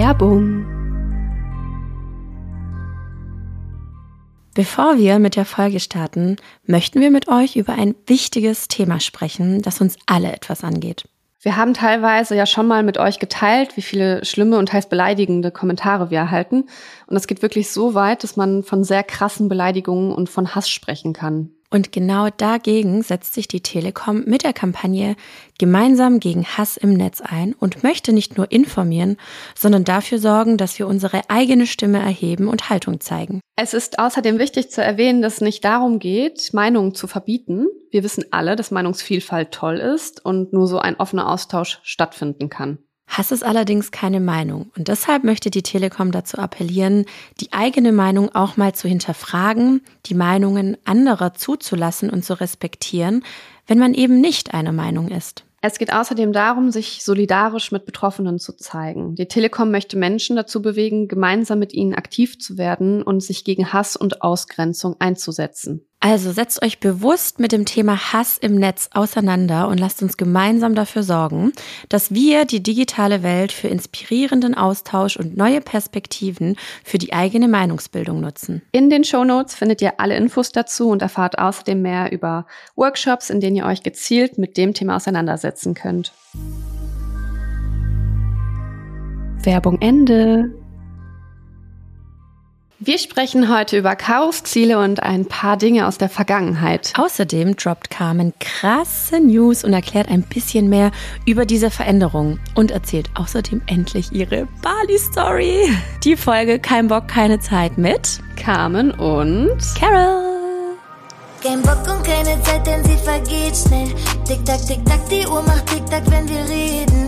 Werbung. Bevor wir mit der Folge starten, möchten wir mit euch über ein wichtiges Thema sprechen, das uns alle etwas angeht. Wir haben teilweise ja schon mal mit euch geteilt, wie viele schlimme und heiß beleidigende Kommentare wir erhalten. Und es geht wirklich so weit, dass man von sehr krassen Beleidigungen und von Hass sprechen kann. Und genau dagegen setzt sich die Telekom mit der Kampagne Gemeinsam gegen Hass im Netz ein und möchte nicht nur informieren, sondern dafür sorgen, dass wir unsere eigene Stimme erheben und Haltung zeigen. Es ist außerdem wichtig zu erwähnen, dass es nicht darum geht, Meinungen zu verbieten. Wir wissen alle, dass Meinungsvielfalt toll ist und nur so ein offener Austausch stattfinden kann. Hass ist allerdings keine Meinung und deshalb möchte die Telekom dazu appellieren, die eigene Meinung auch mal zu hinterfragen, die Meinungen anderer zuzulassen und zu respektieren, wenn man eben nicht einer Meinung ist. Es geht außerdem darum, sich solidarisch mit Betroffenen zu zeigen. Die Telekom möchte Menschen dazu bewegen, gemeinsam mit ihnen aktiv zu werden und sich gegen Hass und Ausgrenzung einzusetzen. Also setzt euch bewusst mit dem Thema Hass im Netz auseinander und lasst uns gemeinsam dafür sorgen, dass wir die digitale Welt für inspirierenden Austausch und neue Perspektiven für die eigene Meinungsbildung nutzen. In den Show Notes findet ihr alle Infos dazu und erfahrt außerdem mehr über Workshops, in denen ihr euch gezielt mit dem Thema auseinandersetzen könnt. Werbung Ende. Wir sprechen heute über Chaosziele und ein paar Dinge aus der Vergangenheit. Außerdem droppt Carmen krasse News und erklärt ein bisschen mehr über diese Veränderung und erzählt außerdem endlich ihre Bali-Story. Die Folge Kein Bock, keine Zeit mit Carmen und Carol. Kein Bock und keine Zeit, denn sie vergeht schnell. Tick, tack, tick, tack, die Uhr macht tick, tack, wenn wir reden.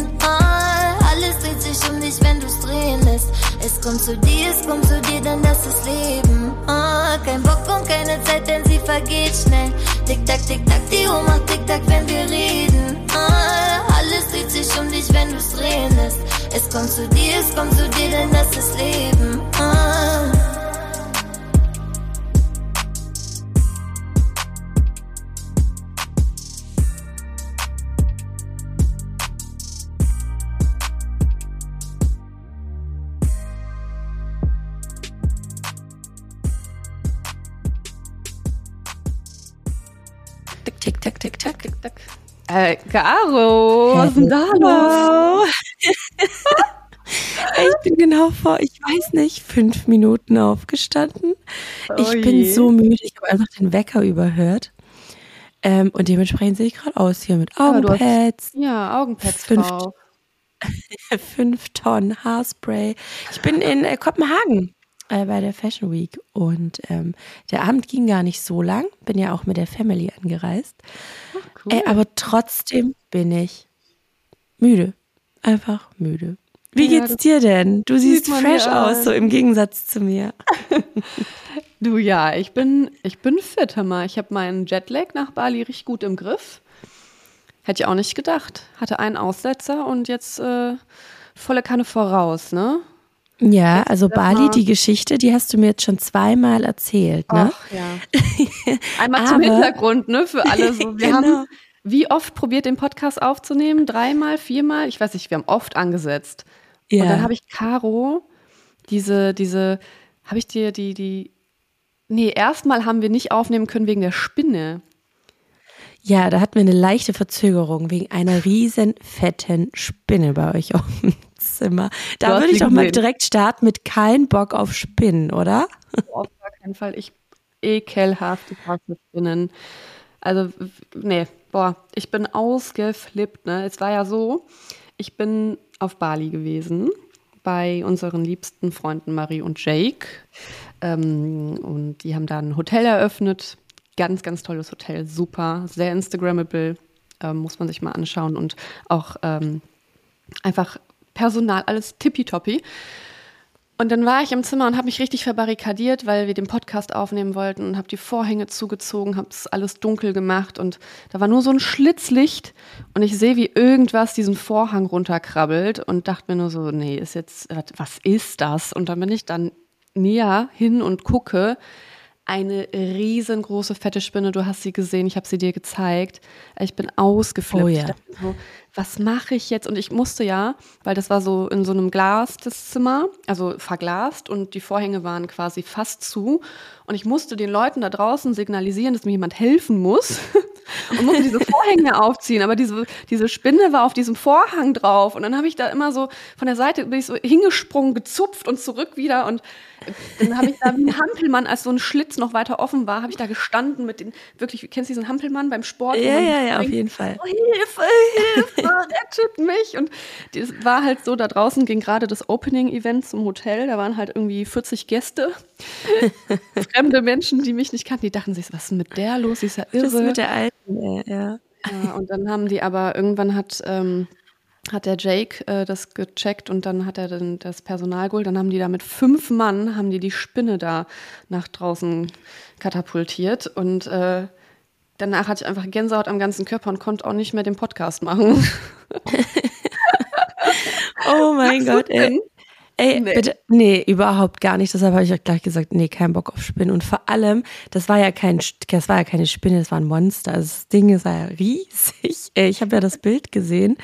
Alles dreht sich um dich, wenn du's drehen lässt. Es kommt zu dir, es kommt zu dir, denn das ist Leben. Ah, kein Bock und keine Zeit, denn sie vergeht schnell. Tick, tack, tick, tack, die Uhr macht tick, tack, wenn wir reden. Ah, alles dreht sich um dich, wenn du's drehen lässt. Es kommt zu dir, es kommt zu dir, denn das ist Leben. Äh, Caro, was ist denn da los? ich bin genau vor, ich weiß nicht, fünf Minuten aufgestanden. Oh ich bin je. so müde, ich habe einfach den Wecker überhört. Ähm, und dementsprechend sehe ich gerade aus hier mit Augenpads, Ja, Augenpads Fünf- drauf. fünf Tonnen Haarspray. Ich bin in äh, Kopenhagen äh, bei der Fashion Week und ähm, der Abend ging gar nicht so lang. Bin ja auch mit der Family angereist. Cool. Äh, aber trotzdem bin ich müde. Einfach müde. Wie Ja, geht's dir denn? Du siehst fresh aus, so im Gegensatz zu mir. Du ja, ich bin, ich bin fit, hör mal. Ich habe meinen Jetlag nach Bali richtig gut im Griff. Hätte ich auch nicht gedacht. Hatte einen Aussetzer und jetzt äh, volle Kanne voraus, ne? Ja, also Bali, mal. die Geschichte, die hast du mir jetzt schon zweimal erzählt, ne? Ach ja. Einmal zum Hintergrund, ne? Für alle so. Wir Genau. haben wie oft probiert, den Podcast aufzunehmen? Dreimal, viermal? Ich weiß nicht, wir haben oft angesetzt. Ja. Und dann habe ich Caro, diese, diese, habe ich dir die, die, nee, erstmal haben wir nicht aufnehmen können wegen der Spinne. Ja, da hatten wir eine leichte Verzögerung wegen einer riesen fetten Spinne bei euch auf dem Zimmer. Da würde ich doch mal direkt starten mit kein Bock auf Spinnen, oder? Auf gar keinen Fall. Ich ekelhaft, ich hasse Spinnen. Also, nee, boah, ich bin ausgeflippt, ne? Es war ja so, ich bin auf Bali gewesen bei unseren liebsten Freunden Marie und Jake. Ähm, und die haben da ein Hotel eröffnet. Ganz, ganz tolles Hotel, super, sehr Instagrammable, ähm, muss man sich mal anschauen. Und auch ähm, einfach Personal, alles tippitoppi. Und dann war ich im Zimmer und habe mich richtig verbarrikadiert, weil wir den Podcast aufnehmen wollten und habe die Vorhänge zugezogen, habe es alles dunkel gemacht und da war nur so ein Schlitzlicht und ich sehe, wie irgendwas diesen Vorhang runterkrabbelt und dachte mir nur so, nee, ist jetzt, was ist das? Und dann bin ich dann näher hin und gucke, eine riesengroße fette Spinne, du hast sie gesehen, ich habe sie dir gezeigt. Ich bin ausgeflippt. Oh ja. So, was mache ich jetzt? Und ich musste ja, weil das war so in so einem Glas das Zimmer, also verglast und die Vorhänge waren quasi fast zu. Und ich musste den Leuten da draußen signalisieren, dass mir jemand helfen muss und musste diese Vorhänge aufziehen. Aber diese, diese Spinne war auf diesem Vorhang drauf. Und dann habe ich da immer so von der Seite bin ich so hingesprungen, gezupft und zurück wieder. Und dann habe ich da wie ein Hampelmann, als so ein Schlitz noch weiter offen war, habe ich da gestanden mit den, wirklich, kennst du diesen Hampelmann beim Sport? Ja, ja, ja, auf jeden Fall. Oh, Hilfe, Hilfe, rettet mich. Und es war halt so, da draußen ging gerade das Opening-Event zum Hotel, da waren halt irgendwie 40 Gäste, fremde Menschen, die mich nicht kannten, die dachten sich, was ist mit der los, sie ist ja irre. Das ist mit der Alten, ja. ja. Und dann haben die aber, irgendwann hat... Ähm, hat der Jake äh, das gecheckt und dann hat er dann das Personal geholt. Dann haben die da mit fünf Mann, haben die die Spinne da nach draußen katapultiert und äh, danach hatte ich einfach Gänsehaut am ganzen Körper und konnte auch nicht mehr den Podcast machen. oh mein Gott, ey. Ey, nee. bitte, nee, überhaupt gar nicht. Deshalb habe ich auch gleich gesagt, nee, kein Bock auf Spinnen. Und vor allem, das war ja kein, das war ja keine Spinne, das war ein Monster. Also das Ding ist ja riesig. Ich habe ja das Bild gesehen.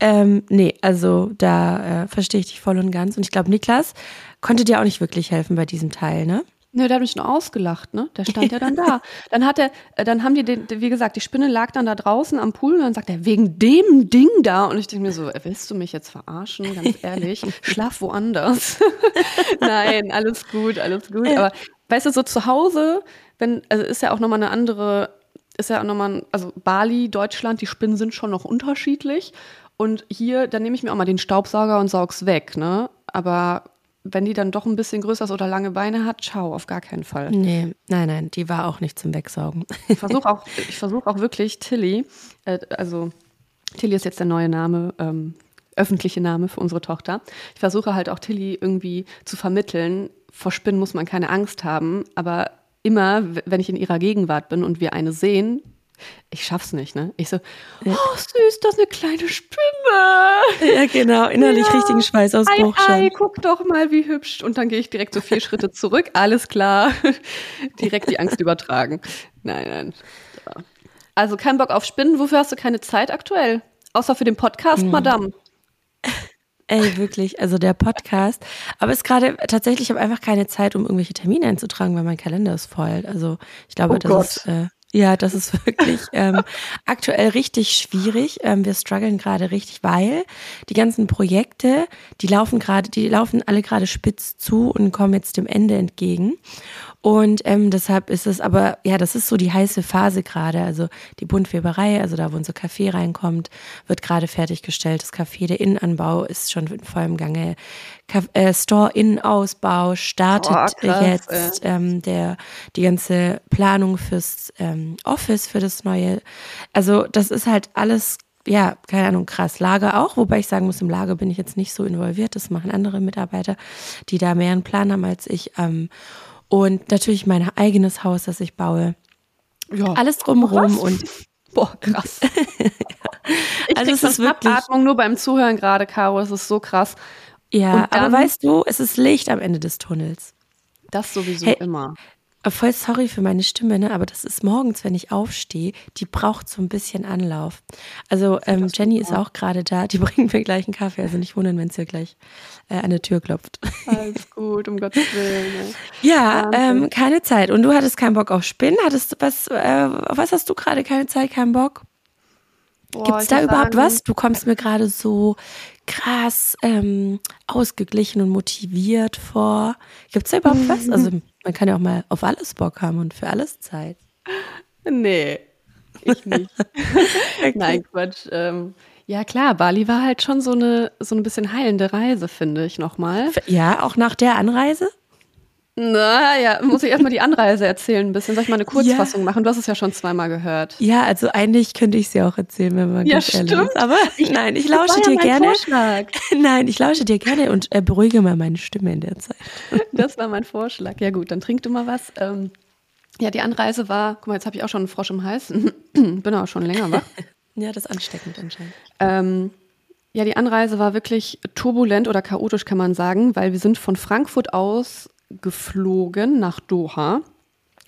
Ähm, nee, also da äh, verstehe ich dich voll und ganz. Und ich glaube, Niklas konnte dir auch nicht wirklich helfen bei diesem Teil, ne? Nö, der hat mich nur ausgelacht, ne? Der stand ja dann da. Dann hat er, äh, dann haben die den, wie gesagt, die Spinne lag dann da draußen am Pool und dann sagt er, wegen dem Ding da. Und ich denke mir so, willst du mich jetzt verarschen? Ganz ehrlich, schlaf woanders. Nein, alles gut, alles gut. Aber weißt du, so zu Hause, wenn, also ist ja auch nochmal eine andere, ist ja auch nochmal, also Bali, Deutschland, die Spinnen sind schon noch unterschiedlich. Und hier, dann nehme ich mir auch mal den Staubsauger und saug's weg, ne? Aber wenn die dann doch ein bisschen größer ist oder lange Beine hat, ciao, auf gar keinen Fall. Nee, nein, nein, die war auch nicht zum Wegsaugen. Ich versuche auch, versuch auch wirklich Tilly, äh, also Tilly ist jetzt der neue Name, ähm, öffentliche Name für unsere Tochter. Ich versuche halt auch Tilly irgendwie zu vermitteln, vor Spinnen muss man keine Angst haben, aber immer, wenn ich in ihrer Gegenwart bin und wir eine sehen, ich schaff's nicht, ne? Ich so, oh süß, das ist eine kleine Spinne. Ja, genau, innerlich ja. richtigen Schweißausbruch ei, ei, schon. guck doch mal, wie hübsch. Und dann gehe ich direkt so vier Schritte zurück, alles klar. direkt die Angst übertragen. Nein, nein. Also kein Bock auf Spinnen. Wofür hast du keine Zeit aktuell? Außer für den Podcast, hm. Madame. Ey, wirklich, also der Podcast. Aber es ist gerade tatsächlich, ich habe einfach keine Zeit, um irgendwelche Termine einzutragen, weil mein Kalender ist voll. Also ich glaube, oh das Gott. ist äh, ja, das ist wirklich ähm, aktuell richtig schwierig. Ähm, wir strugglen gerade richtig, weil die ganzen Projekte, die laufen gerade, die laufen alle gerade spitz zu und kommen jetzt dem Ende entgegen. Und ähm, deshalb ist es aber, ja, das ist so die heiße Phase gerade. Also die Buntweberei, also da, wo unser Kaffee reinkommt, wird gerade fertiggestellt. Das Café, der Innenanbau ist schon in vollem Gange. äh, Store-Innenausbau startet oh, krass, jetzt. Ähm, der, die ganze Planung fürs ähm, Office, für das neue. Also das ist halt alles ja, keine Ahnung, krass. Lager auch, wobei ich sagen muss, im Lager bin ich jetzt nicht so involviert. Das machen andere Mitarbeiter, die da mehr einen Plan haben als ich. Ähm, und natürlich mein eigenes Haus, das ich baue. Ja. Alles drumherum und boah, krass. ja. Ich also es ist wirklich Atmung nur beim Zuhören gerade, Caro, es ist so krass. Ja, dann, aber weißt du, es ist Licht am Ende des Tunnels. Das sowieso hey, immer. Voll sorry für meine Stimme, ne? aber das ist morgens, wenn ich aufstehe, die braucht so ein bisschen Anlauf. Also ähm, Jenny ist auch gerade da, die bringt mir gleich einen Kaffee, also nicht wundern, wenn es hier gleich äh, an der Tür klopft. Alles gut, um Gottes Willen. Ne? Ja, ähm, keine Zeit. Und du hattest keinen Bock auf Spinnen? Hattest was, äh, was hast du gerade? Keine Zeit, keinen Bock? Gibt es da überhaupt sagen, was? Du kommst mir gerade so krass ähm, ausgeglichen und motiviert vor. Gibt es da überhaupt was? Also man kann ja auch mal auf alles Bock haben und für alles Zeit. Nee, ich nicht. okay. Nein, Quatsch. Ähm, ja, klar, Bali war halt schon so eine, so ein bisschen heilende Reise, finde ich nochmal. Ja, auch nach der Anreise? Naja, muss ich erstmal die Anreise erzählen ein bisschen. Soll ich mal eine Kurzfassung ja. machen? Du hast es ja schon zweimal gehört. Ja, also eigentlich könnte ich sie auch erzählen, wenn man ja, ganz stimmt. ehrlich ist. Aber ich, nein, ich lausche dir ja gerne. Vorschlag. Nein, ich lausche dir gerne und äh, beruhige mal meine Stimme in der Zeit. Das war mein Vorschlag. Ja gut, dann trink du mal was. Ähm, ja, die Anreise war, guck mal, jetzt habe ich auch schon einen Frosch im Hals. Bin auch schon länger wach. ja, das ist ansteckend anscheinend. Ähm, ja, die Anreise war wirklich turbulent oder chaotisch, kann man sagen, weil wir sind von Frankfurt aus geflogen nach Doha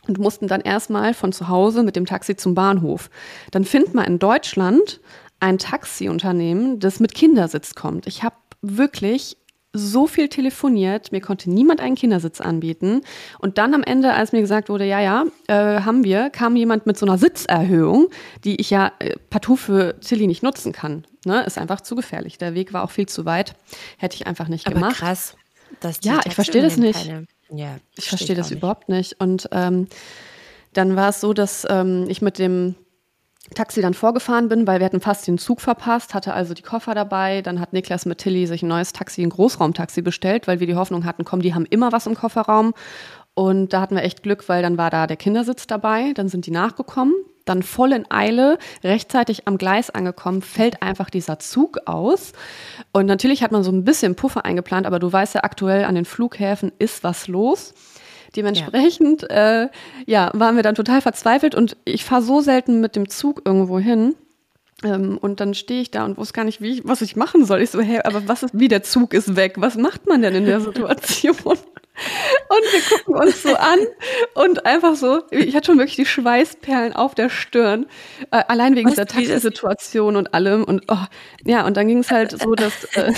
und mussten dann erstmal von zu Hause mit dem Taxi zum Bahnhof. Dann findet man in Deutschland ein Taxiunternehmen, das mit Kindersitz kommt. Ich habe wirklich so viel telefoniert, mir konnte niemand einen Kindersitz anbieten. Und dann am Ende, als mir gesagt wurde, ja, ja, äh, haben wir, kam jemand mit so einer Sitzerhöhung, die ich ja äh, partout für Tilly nicht nutzen kann. Ne? Ist einfach zu gefährlich. Der Weg war auch viel zu weit. Hätte ich einfach nicht Aber gemacht. krass. Dass Ja, ich verstehe das nicht. Keine, ja, Ich verstehe das überhaupt nicht. Und ähm, dann war es so, dass ähm, ich mit dem Taxi dann vorgefahren bin, weil wir hatten fast den Zug verpasst, hatte also die Koffer dabei. Dann hat Niklas mit Tilly sich ein neues Taxi, ein Großraumtaxi bestellt, weil wir die Hoffnung hatten, komm, die haben immer was im Kofferraum. Und da hatten wir echt Glück, weil dann war da der Kindersitz dabei. Dann sind die nachgekommen. Dann voll in Eile, rechtzeitig am Gleis angekommen, fällt einfach dieser Zug aus. Und natürlich hat man so ein bisschen Puffer eingeplant, aber du weißt ja, aktuell an den Flughäfen ist was los. Dementsprechend, ja, äh, ja waren wir dann total verzweifelt und ich fahre so selten mit dem Zug irgendwo hin. Ähm, und dann stehe ich da und wusste gar nicht, wie ich, was ich machen soll. Ich so, hey, aber was ist, wie der Zug ist weg? Was macht man denn in der Situation? Und wir gucken uns so an und einfach so, ich hatte schon wirklich die Schweißperlen auf der Stirn, äh, allein wegen Was, dieser Taxisituation und allem. Und oh, ja, und dann ging es halt so, dass äh,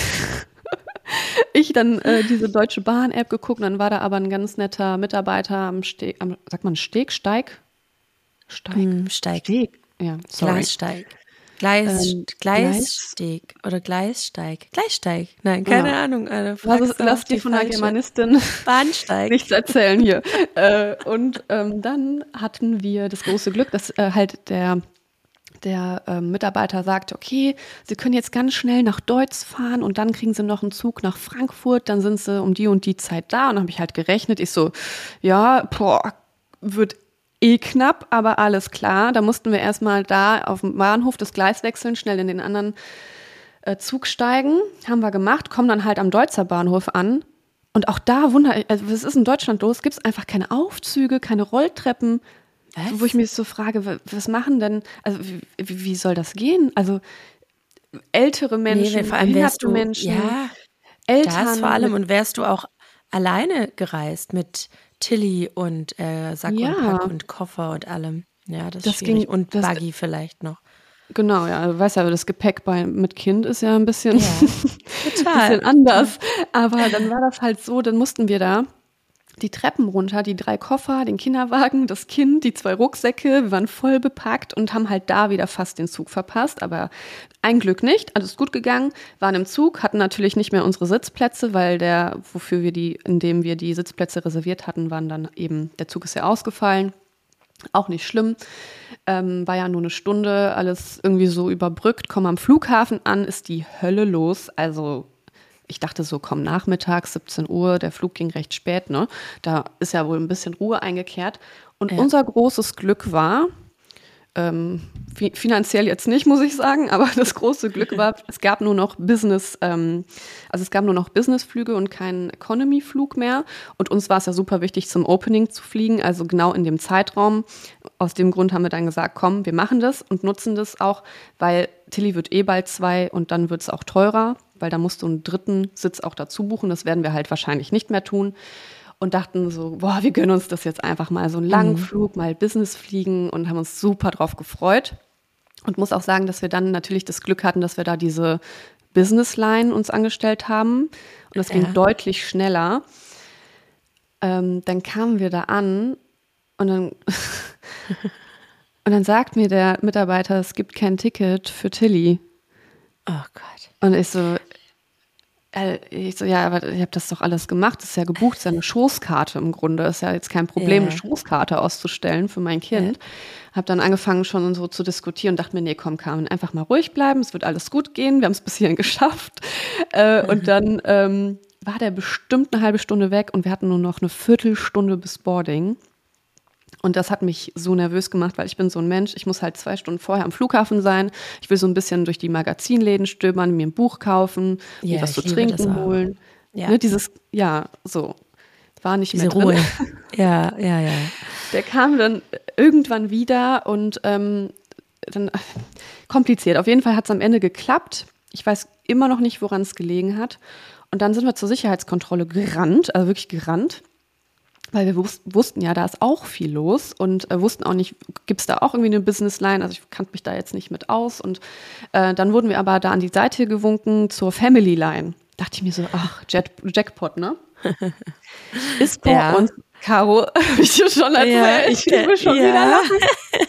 ich dann äh, diese Deutsche Bahn-App geguckt, dann war da aber ein ganz netter Mitarbeiter am Steg, am, sagt man Steg, Steig? Steig. Hm, Steig. Steg. Ja, sorry. Gleissteig. Gleis, Ähm, Gleissteg oder Gleissteig. Gleissteig. Nein, keine Ja. Ahnung. Alter, Lass, die von der. Germanistin Bahnsteig. nichts erzählen hier. äh, und ähm, dann hatten wir das große Glück, dass äh, halt der, der ähm, Mitarbeiter sagte, okay, Sie können jetzt ganz schnell nach Deutz fahren und dann kriegen Sie noch einen Zug nach Frankfurt, dann sind Sie um die und die Zeit da. Und dann habe ich halt gerechnet. Ich so, ja, boah, wird eh knapp, aber alles klar. Da mussten wir erstmal da auf dem Bahnhof das Gleis wechseln, schnell in den anderen äh, Zug steigen. Haben wir gemacht, kommen dann halt am Deutzer Bahnhof an. Und auch da wundere ich, also was ist in Deutschland los? Gibt es einfach keine Aufzüge, keine Rolltreppen? Was? Wo ich mich so frage, wa- was machen denn, also wie, wie soll das gehen? Also ältere Menschen, nee, vor allem wärst du, Menschen, ja, Eltern. das vor allem. Und wärst du auch alleine gereist mit Tilly und äh, Sack Ja. und Pack und Koffer und allem. Ja, das, Das ging- und Buggy vielleicht noch. Genau, ja, du weißt ja, das Gepäck bei, mit Kind ist ja ein bisschen, Ja, total. bisschen anders. Aber dann war das halt so, dann mussten wir da die Treppen runter, die drei Koffer, den Kinderwagen, das Kind, die zwei Rucksäcke, wir waren voll bepackt und haben halt da wieder fast den Zug verpasst. Aber ein Glück nicht, alles gut gegangen, waren im Zug, hatten natürlich nicht mehr unsere Sitzplätze, weil der, wofür wir die, in dem wir die Sitzplätze reserviert hatten, waren dann eben, der Zug ist ja ausgefallen. Auch nicht schlimm. Ähm, war ja nur eine Stunde, alles irgendwie so überbrückt. Komm am Flughafen an, ist die Hölle los. Also ich dachte so, komm nachmittags, 17 Uhr, der Flug ging recht spät, ne? Da ist ja wohl ein bisschen Ruhe eingekehrt. Und Ja. unser großes Glück war, ähm, fi finanziell jetzt nicht, muss ich sagen, aber das große Glück war, es gab nur noch Business, ähm, also es gab nur noch Businessflüge und keinen Economy-Flug mehr. Und uns war es ja super wichtig, zum Opening zu fliegen, also genau in dem Zeitraum. Aus dem Grund haben wir dann gesagt, komm, wir machen das und nutzen das auch, weil Tilly wird eh bald zwei und dann wird es auch teurer, weil da musst du einen dritten Sitz auch dazu buchen. Das werden wir halt wahrscheinlich nicht mehr tun und dachten so, boah, wir gönnen uns das jetzt einfach mal so einen langen Flug, mal Business fliegen und haben uns super drauf gefreut. Und muss auch sagen, dass wir dann natürlich das Glück hatten, dass wir da diese Business Line uns angestellt haben. Und das ging Ja. deutlich schneller. Ähm, dann kamen wir da an und dann, und dann sagt mir der Mitarbeiter, es gibt kein Ticket für Tilly. Oh Gott. Und ich so, ich so, ja, aber ich habe das doch alles gemacht, das ist ja gebucht, das ist ja eine Schoßkarte im Grunde, ist ja jetzt kein Problem, Ja. eine Schoßkarte auszustellen für mein Kind. Habe dann angefangen schon so zu diskutieren und dachte mir, nee, komm, Carmen, einfach mal ruhig bleiben, es wird alles gut gehen, wir haben es bis hierhin geschafft. Äh, Und dann ähm, war der bestimmt eine halbe Stunde weg und wir hatten nur noch eine Viertelstunde bis Boarding. Und das hat mich so nervös gemacht, weil ich bin so ein Mensch, ich muss halt zwei Stunden vorher am Flughafen sein. Ich will so ein bisschen durch die Magazinläden stöbern, mir ein Buch kaufen, Ja, mir was zu trinken holen. Ja. Ne, dieses, ja, so. War nicht Diese mehr drin. Ruhe. Ja, ja, ja. Der kam dann irgendwann wieder und ähm, dann äh, kompliziert. Auf jeden Fall hat es am Ende geklappt. Ich weiß immer noch nicht, woran es gelegen hat. Und dann sind wir zur Sicherheitskontrolle gerannt, also wirklich gerannt. Weil wir wus wussten ja, da ist auch viel los und äh, wussten auch nicht, gibt es da auch irgendwie eine Businessline? Also ich kannte mich da jetzt nicht mit aus. Und äh, dann wurden wir aber da an die Seite gewunken zur Family Line. Dachte ich mir so, ach, Jet Jackpot, ne? ist ja. uns, Caro, habe ich dir schon erzählt, ja, ich, ich will schon ja. wieder lachen.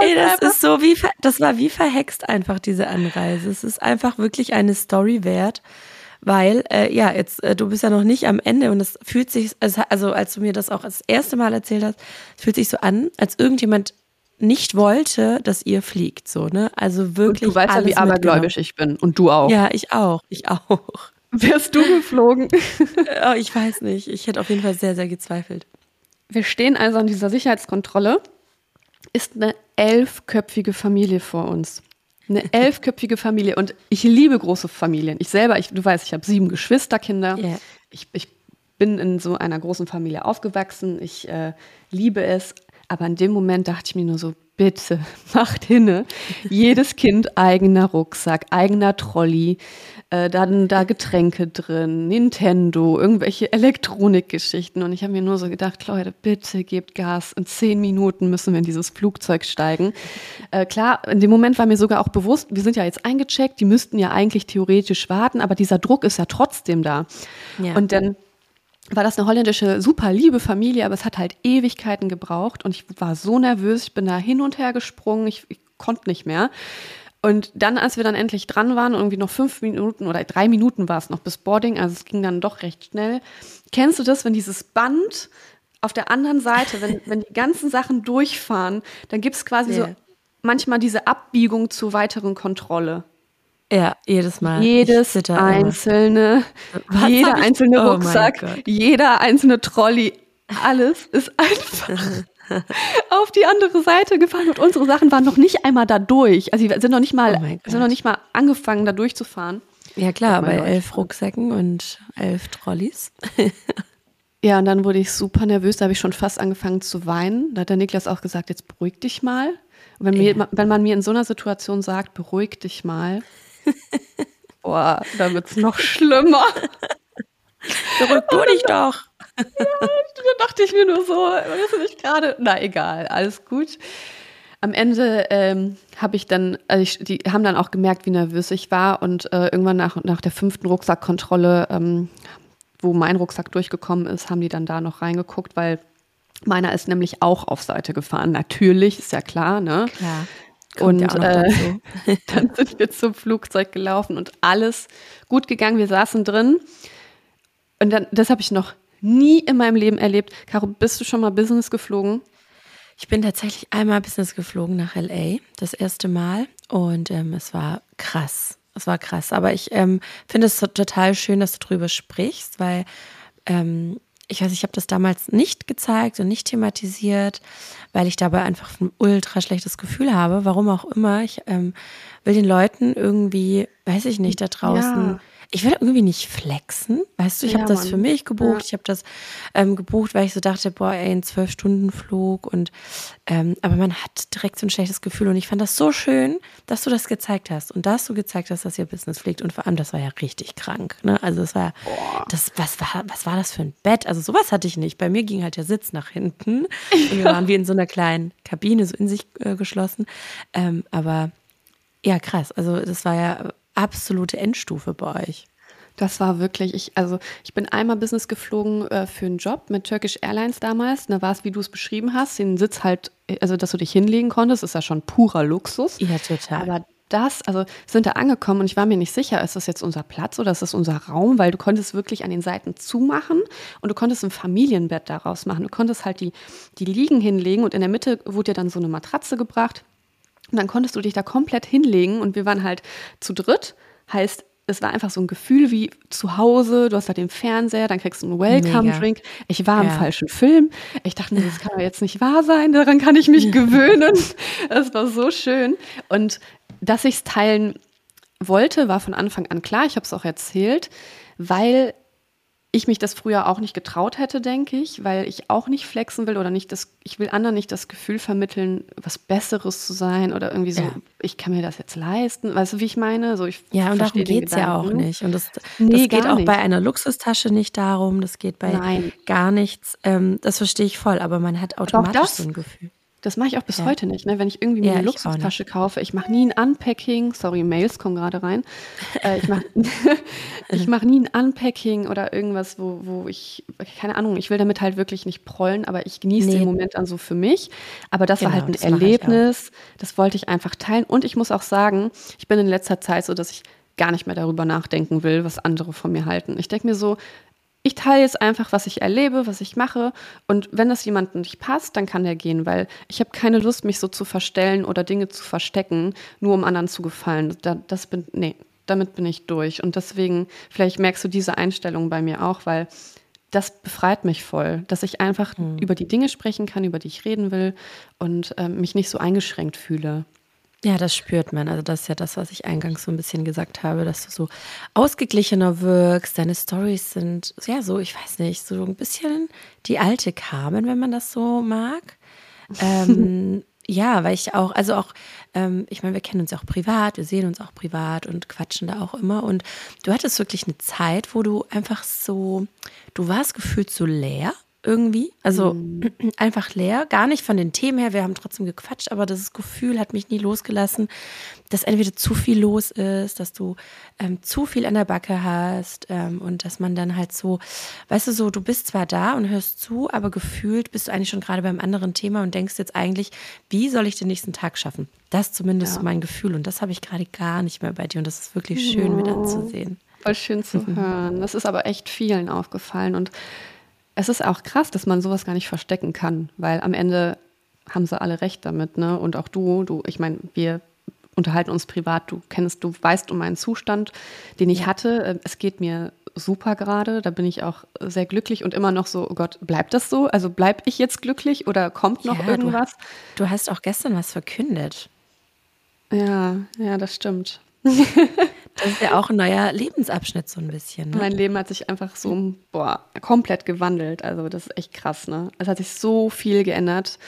Ey, das ist so wie, das war wie verhext einfach diese Anreise. Es ist einfach wirklich eine Story wert weil äh, ja, jetzt äh, du bist ja noch nicht am Ende und es fühlt sich, also als du mir das auch das erste Mal erzählt hast, es fühlt sich so an, als irgendjemand nicht wollte, dass ihr fliegt, so ne? Also wirklich. Und du weißt ja, wie abergläubisch ich bin und du auch. Ja, ich auch, ich auch. Wärst du geflogen? oh, ich weiß nicht. Ich hätte auf jeden Fall sehr, sehr gezweifelt. Wir stehen also an dieser Sicherheitskontrolle. Ist eine elfköpfige Familie vor uns. Eine elfköpfige Familie und ich liebe große Familien. Ich selber, ich, du weißt, ich habe sieben Geschwisterkinder. Yeah. Ich, ich bin in so einer großen Familie aufgewachsen. Ich äh, liebe es. Aber in dem Moment dachte ich mir nur so, bitte, macht hinne. Jedes Kind eigener Rucksack, eigener Trolley, äh, dann da Getränke drin, Nintendo, irgendwelche Elektronikgeschichten. Und ich habe mir nur so gedacht, Leute, bitte gebt Gas. In zehn Minuten müssen wir in dieses Flugzeug steigen. Äh, klar, in dem Moment war mir sogar auch bewusst, wir sind ja jetzt eingecheckt, die müssten ja eigentlich theoretisch warten, aber dieser Druck ist ja trotzdem da. Ja. Und dann war das eine holländische, super liebe Familie, aber es hat halt Ewigkeiten gebraucht und ich war so nervös, ich bin da hin und her gesprungen, ich, ich konnte nicht mehr. Und dann, als wir dann endlich dran waren, irgendwie noch fünf Minuten oder drei Minuten war es noch bis Boarding, also es ging dann doch recht schnell. Kennst du das, wenn dieses Band auf der anderen Seite, wenn, wenn die ganzen Sachen durchfahren, dann gibt es quasi yeah. so manchmal diese Abbiegung zur weiteren Kontrolle. Ja, jedes Mal. Jedes einzelne, Was jeder einzelne oh Rucksack, jeder einzelne Trolley, alles ist einfach auf die andere Seite gefahren und unsere Sachen waren noch nicht einmal da durch. Also sie sind noch nicht mal, oh sind noch nicht mal angefangen, da durchzufahren. Ja klar, bei elf Rucksäcken und elf Trolleys. ja, und dann wurde ich super nervös, da habe ich schon fast angefangen zu weinen. Da hat der Niklas auch gesagt, jetzt beruhig dich mal. Und wenn, ja. mir, wenn man mir in so einer Situation sagt, beruhig dich mal, Boah, da wird es noch schlimmer. Beruhig du dich doch. Ja, da dachte ich mir nur so, du nicht gerade? Na egal, alles gut. Am Ende ähm, habe ich dann, also ich, die haben dann auch gemerkt, wie nervös ich war und äh, irgendwann nach, nach der fünften Rucksackkontrolle, ähm, wo mein Rucksack durchgekommen ist, haben die dann da noch reingeguckt, weil meiner ist nämlich auch auf Seite gefahren. Natürlich, ist ja klar, ne? Klar. Kommt und ja äh, dann sind wir zum Flugzeug gelaufen und alles gut gegangen. Wir saßen drin. Und dann, das habe ich noch nie in meinem Leben erlebt. Caro, bist du schon mal Business geflogen? Ich bin tatsächlich einmal Business geflogen nach LA, das erste Mal. Und ähm, es war krass. Es war krass. Aber ich ähm, finde es total schön, dass du drüber sprichst, weil ähm, ich weiß, ich habe das damals nicht gezeigt und nicht thematisiert, weil ich dabei einfach ein ultra schlechtes Gefühl habe. Warum auch immer. Ich ähm, will den Leuten irgendwie, weiß ich nicht, da draußen. Ja ich will irgendwie nicht flexen. Weißt du, ich ja, habe das für mich gebucht. Ja. Ich habe das ähm, gebucht, weil ich so dachte, boah, ey, ein Zwölf-Stunden-Flug. Und ähm, aber man hat direkt so ein schlechtes Gefühl. Und ich fand das so schön, dass du das gezeigt hast. Und dass du gezeigt hast, dass ihr Business fliegt. Und vor allem, das war ja richtig krank. Ne? Also es war das, was war, was war das für ein Bett? Also sowas hatte ich nicht. Bei mir ging halt der Sitz nach hinten. Und wir waren wie in so einer kleinen Kabine, so in sich äh, geschlossen. Ähm, aber ja, krass. Also das war ja absolute Endstufe bei euch. Das war wirklich, ich, also ich bin einmal Business geflogen äh, für einen Job mit Turkish Airlines damals. Da war es, wie du es beschrieben hast, den Sitz halt, also dass du dich hinlegen konntest, ist ja schon purer Luxus. Ja, total. Aber das, also sind da angekommen und ich war mir nicht sicher, ist das jetzt unser Platz oder ist das unser Raum, weil du konntest wirklich an den Seiten zumachen und du konntest ein Familienbett daraus machen. Du konntest halt die, die Liegen hinlegen und in der Mitte wurde dir dann so eine Matratze gebracht und dann konntest du dich da komplett hinlegen und wir waren halt zu dritt. Heißt, es war einfach so ein Gefühl wie zu Hause, du hast da den Fernseher, dann kriegst du einen Welcome-Drink. Ich war im ja. falschen Film. Ich dachte das kann doch jetzt nicht wahr sein, daran kann ich mich gewöhnen. Es war so schön. Und dass ich es teilen wollte, war von Anfang an klar. Ich habe es auch erzählt, weil ich mich das früher auch nicht getraut hätte, denke ich, weil ich auch nicht flexen will oder nicht das, ich will anderen nicht das Gefühl vermitteln, was Besseres zu sein oder irgendwie so, ja. ich kann mir das jetzt leisten. Weißt du, wie ich meine? So, ich ja, und darum geht es ja auch nicht. Und das, nee, das geht auch nicht. bei einer Luxustasche nicht darum, das geht bei Nein. gar nichts. Ähm, das verstehe ich voll, aber man hat automatisch so ein Gefühl. Das mache ich auch bis ja. heute nicht. Ne? Wenn ich irgendwie mir ja, eine Luxustasche kaufe, ich mache nie ein Unpacking. Sorry, Mails kommen gerade rein. Äh, ich mache mach nie ein Unpacking oder irgendwas, wo, wo ich, keine Ahnung, ich will damit halt wirklich nicht prollen, aber ich genieße nee. den Moment dann so für mich. Aber das genau, war halt ein Erlebnis. Das wollte ich einfach teilen. Und ich muss auch sagen, ich bin in letzter Zeit so, dass ich gar nicht mehr darüber nachdenken will, was andere von mir halten. Ich denke mir so, ich teile jetzt einfach, was ich erlebe, was ich mache. Und wenn das jemandem nicht passt, dann kann der gehen, weil ich habe keine Lust, mich so zu verstellen oder Dinge zu verstecken, nur um anderen zu gefallen. Da, das bin, nee, damit bin ich durch. Und deswegen, vielleicht merkst du diese Einstellung bei mir auch, weil das befreit mich voll, dass ich einfach mhm. über die Dinge sprechen kann, über die ich reden will und äh, mich nicht so eingeschränkt fühle. Ja, das spürt man. Also das ist ja das, was ich eingangs so ein bisschen gesagt habe, dass du so ausgeglichener wirkst. Deine Stories sind, ja, so, ich weiß nicht, so ein bisschen die alte Carmen, wenn man das so mag. ähm, ja, weil ich auch, also auch, ähm, ich meine, wir kennen uns ja auch privat, wir sehen uns auch privat und quatschen da auch immer. Und du hattest wirklich eine Zeit, wo du einfach so, du warst gefühlt so leer irgendwie. Also mhm. einfach leer. Gar nicht von den Themen her. Wir haben trotzdem gequatscht, aber das Gefühl hat mich nie losgelassen, dass entweder zu viel los ist, dass du ähm, zu viel an der Backe hast ähm, und dass man dann halt so, weißt du, so, du bist zwar da und hörst zu, aber gefühlt bist du eigentlich schon gerade beim anderen Thema und denkst jetzt eigentlich, wie soll ich den nächsten Tag schaffen? Das zumindest ja. mein Gefühl und das habe ich gerade gar nicht mehr bei dir und das ist wirklich schön oh. mit anzusehen. Voll schön zu mhm. hören. Das ist aber echt vielen aufgefallen und es ist auch krass, dass man sowas gar nicht verstecken kann, weil am Ende haben sie alle recht damit, ne? Und auch du, du, ich meine, wir unterhalten uns privat, du kennst, du weißt um meinen Zustand, den ich ja. hatte. Äh, es geht mir super gerade, da bin ich auch sehr glücklich und immer noch so, oh Gott, bleibt das so? Also bleib ich jetzt glücklich oder kommt noch ja, irgendwas? Du, du hast auch gestern was verkündet. Ja, ja, das stimmt. Das ist ja auch ein neuer Lebensabschnitt so ein bisschen. Ne? Mein Leben hat sich einfach so boah, komplett gewandelt. Also das ist echt krass. Ne? Es hat sich so viel geändert.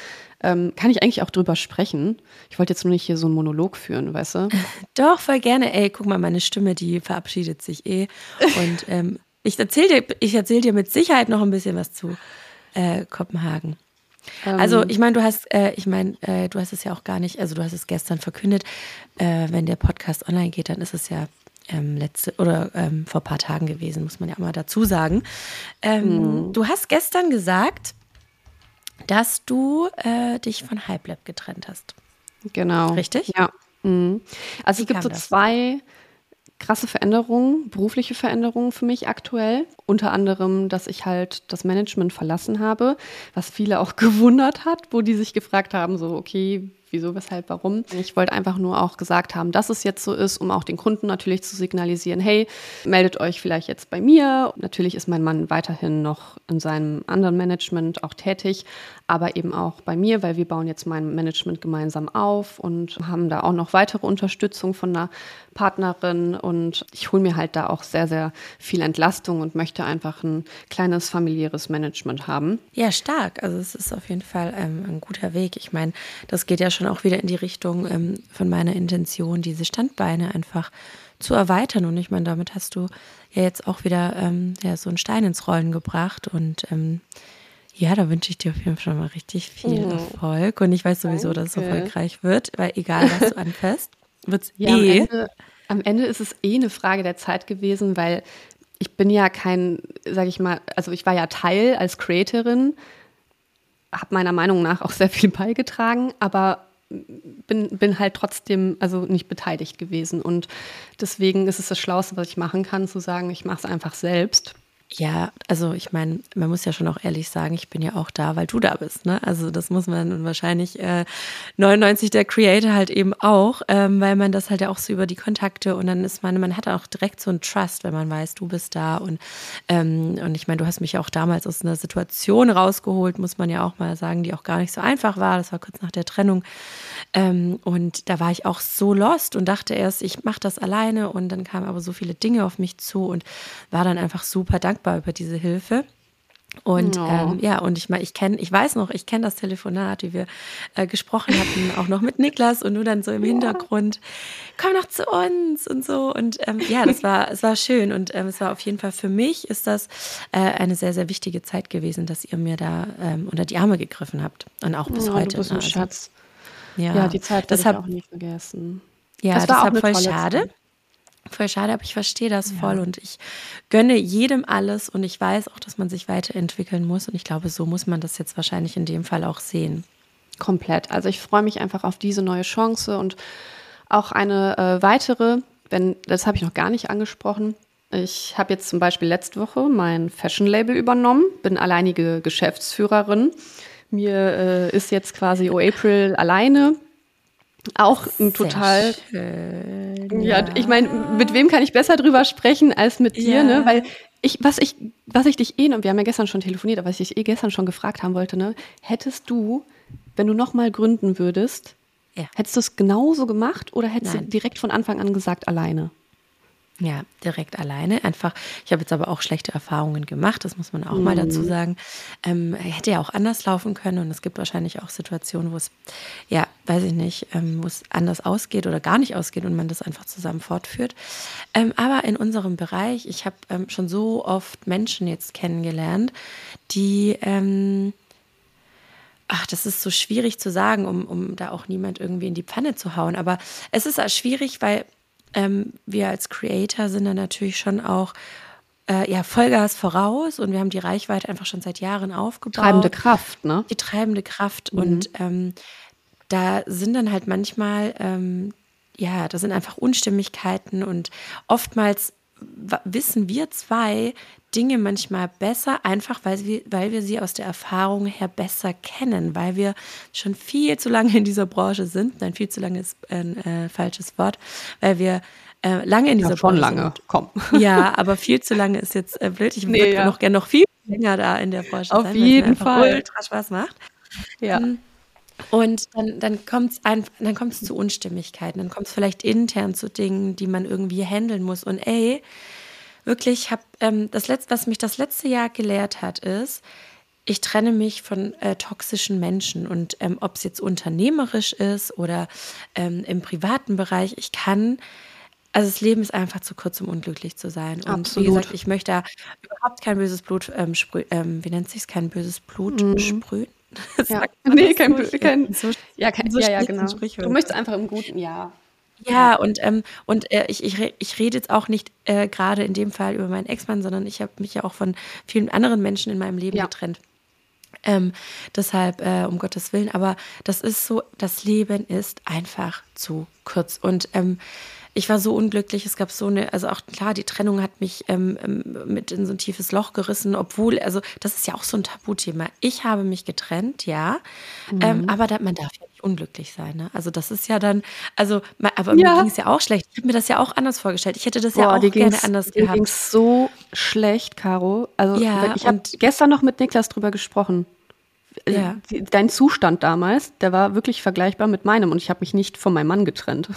Ähm, kann ich eigentlich auch drüber sprechen? Ich wollte jetzt nur nicht hier so einen Monolog führen, weißt du? Doch, voll gerne. Ey, guck mal, meine Stimme, die verabschiedet sich eh. Und ähm, ich erzähle dir, erzähl dir mit Sicherheit noch ein bisschen was zu äh, Kopenhagen. Also ähm. ich meine, du hast, äh, ich meine, äh, du hast es ja auch gar nicht, also du hast es gestern verkündet. Äh, wenn der Podcast online geht, dann ist es ja ähm, letzte oder ähm, vor ein paar Tagen gewesen, muss man ja auch mal dazu sagen. Mhm. Du hast gestern gesagt, dass du äh, dich von Hype getrennt hast. Genau. Richtig? Ja. Mhm. Also Wie es gibt so zwei krasse Veränderungen, berufliche Veränderungen für mich aktuell. Unter anderem, dass ich halt das Management verlassen habe, was viele auch gewundert hat, wo die sich gefragt haben, so, okay, wieso, weshalb, warum. Ich wollte einfach nur auch gesagt haben, dass es jetzt so ist, um auch den Kunden natürlich zu signalisieren, hey, meldet euch vielleicht jetzt bei mir. Natürlich ist mein Mann weiterhin noch in seinem anderen Management auch tätig, aber eben auch bei mir, weil wir bauen jetzt mein Management gemeinsam auf und haben da auch noch weitere Unterstützung von einer Partnerin und ich hole mir halt da auch sehr, sehr viel Entlastung und möchte einfach ein kleines familiäres Management haben. Ja, stark. Also es ist auf jeden Fall ähm, ein guter Weg. Ich meine, das geht ja schon auch wieder in die Richtung ähm, von meiner Intention, diese Standbeine einfach zu erweitern. Und ich meine, damit hast du ja jetzt auch wieder ähm, ja, so einen Stein ins Rollen gebracht und ähm, ja, da wünsche ich dir auf jeden Fall mal richtig viel oh. Erfolg. Und ich weiß sowieso, Danke. dass es erfolgreich wird, weil egal, was du anfasst, wird es ja, eh. Am Ende, am Ende ist es eh eine Frage der Zeit gewesen, weil ich bin ja kein, sage ich mal, also ich war ja Teil als Creatorin, habe meiner Meinung nach auch sehr viel beigetragen, aber bin, bin halt trotzdem also nicht beteiligt gewesen. Und deswegen ist es das Schlauste, was ich machen kann, zu sagen, ich mache es einfach selbst. Ja, also ich meine, man muss ja schon auch ehrlich sagen, ich bin ja auch da, weil du da bist. Ne? Also das muss man wahrscheinlich äh, 99 der Creator halt eben auch, ähm, weil man das halt ja auch so über die Kontakte und dann ist man, man hat auch direkt so einen Trust, wenn man weiß, du bist da und ähm, und ich meine, du hast mich auch damals aus einer Situation rausgeholt, muss man ja auch mal sagen, die auch gar nicht so einfach war. Das war kurz nach der Trennung ähm, und da war ich auch so lost und dachte erst, ich mache das alleine und dann kamen aber so viele Dinge auf mich zu und war dann einfach super dankbar dankbar über diese Hilfe. Und Oh. ähm, ja, und ich meine, ich kenne, ich weiß noch, ich kenne das Telefonat, wie wir äh, gesprochen hatten, auch noch mit Niklas und du dann so im Hintergrund, komm noch zu uns und so. Und ähm, ja, das war, es war schön und ähm, es war auf jeden Fall für mich ist das äh, eine sehr, sehr wichtige Zeit gewesen, dass ihr mir da ähm, unter die Arme gegriffen habt. Und auch bis Oh, heute. Du bist ne? ein Also, Schatz. ja, Ja, die Zeit werde ich deshalb, auch nie vergessen. ja, Das war auch voll schade. Zeit. Voll schade, aber ich verstehe das voll und ich gönne jedem alles und ich weiß auch, dass man sich weiterentwickeln muss und ich glaube, so muss man das jetzt wahrscheinlich in dem Fall auch sehen. Komplett. Also ich freue mich einfach auf diese neue Chance und auch eine äh, weitere, wenn, das habe ich noch gar nicht angesprochen. Ich habe jetzt zum Beispiel letzte Woche mein Fashion-Label übernommen, bin alleinige Geschäftsführerin. Mir äh, ist jetzt quasi O April alleine. Auch ein total schön. Ja, ich meine, mit wem kann ich besser drüber sprechen als mit dir, Ja. ne? Weil ich, was ich, was ich dich eh, und wir haben ja gestern schon telefoniert, aber was ich dich eh gestern schon gefragt haben wollte, ne? Hättest du, wenn du nochmal gründen würdest, Ja. hättest du es genauso gemacht oder hättest Nein. du direkt von Anfang an gesagt, alleine? Ja, direkt alleine. Einfach, ich habe jetzt aber auch schlechte Erfahrungen gemacht, das muss man auch mal dazu sagen. Ähm, hätte ja auch anders laufen können und es gibt wahrscheinlich auch Situationen, wo es, ja, weiß ich nicht, ähm, wo es anders ausgeht oder gar nicht ausgeht und man das einfach zusammen fortführt. Ähm, aber in unserem Bereich, ich habe ähm, schon so oft Menschen jetzt kennengelernt, die, ähm, Ach, das ist so schwierig zu sagen, um, um da auch niemand irgendwie in die Pfanne zu hauen. Aber es ist auch schwierig, weil ähm, wir als Creator sind dann natürlich schon auch äh, ja, Vollgas voraus und wir haben die Reichweite einfach schon seit Jahren aufgebaut. Treibende Kraft, ne? Die treibende Kraft. Und ähm, da sind dann halt manchmal, ähm, ja, da sind einfach Unstimmigkeiten und oftmals wissen wir zwei Dinge manchmal besser, einfach weil wir, weil wir sie aus der Erfahrung her besser kennen, weil wir schon viel zu lange in dieser Branche sind. Nein, viel zu lange ist ein äh, falsches Wort, weil wir äh, lange in dieser Ja, schon Branche lange. sind. Komm. Ja, aber viel zu lange ist jetzt äh, blöd. Ich Nee, würde ja. noch gerne noch viel länger da in der Branche Auf sein, jeden Fall. ultra Spaß macht. Ja. Und dann, dann kommt es dann kommt's zu Unstimmigkeiten, dann kommt es vielleicht intern zu Dingen, die man irgendwie handeln muss. Und ey, wirklich, ich hab, ähm, das letzte, was mich das letzte Jahr gelehrt hat, ist, ich trenne mich von äh, toxischen Menschen. Und ähm, ob es jetzt unternehmerisch ist oder ähm, im privaten Bereich, ich kann. Also das Leben ist einfach zu kurz, um unglücklich zu sein. Und Absolut. wie gesagt, ich möchte da überhaupt kein böses Blut ähm, sprühen, ähm, wie nennt sich's, kein böses Blut sprühen. Ja. Nee, kein, so? Kein, so ja, kein, so ja, ja, genau. Du möchtest einfach im Guten, ja. Ja, und, ähm, und äh, ich, ich, ich rede jetzt auch nicht äh, gerade in dem Fall über meinen Ex-Mann, sondern ich habe mich ja auch von vielen anderen Menschen in meinem Leben Ja. getrennt. Ähm, deshalb, äh, um Gottes Willen, aber das ist so, das Leben ist einfach zu kurz. Und ähm, ich war so unglücklich, es gab so eine, also auch klar, die Trennung hat mich ähm, ähm, mit in so ein tiefes Loch gerissen, obwohl, also das ist ja auch so ein Tabuthema. Ich habe mich getrennt, ja, Mhm. ähm, aber da, man darf ja nicht unglücklich sein. Ne? Also das ist ja dann, also, aber Ja. mir ging es ja auch schlecht. Ich habe mir das ja auch anders vorgestellt. Ich hätte das ja Boah, auch dir gerne anders gehabt. ging's so schlecht, Caro. Also Ja, ich habe gestern noch mit Niklas drüber gesprochen. Äh, Ja. Dein Zustand damals, der war wirklich vergleichbar mit meinem und ich habe mich nicht von meinem Mann getrennt.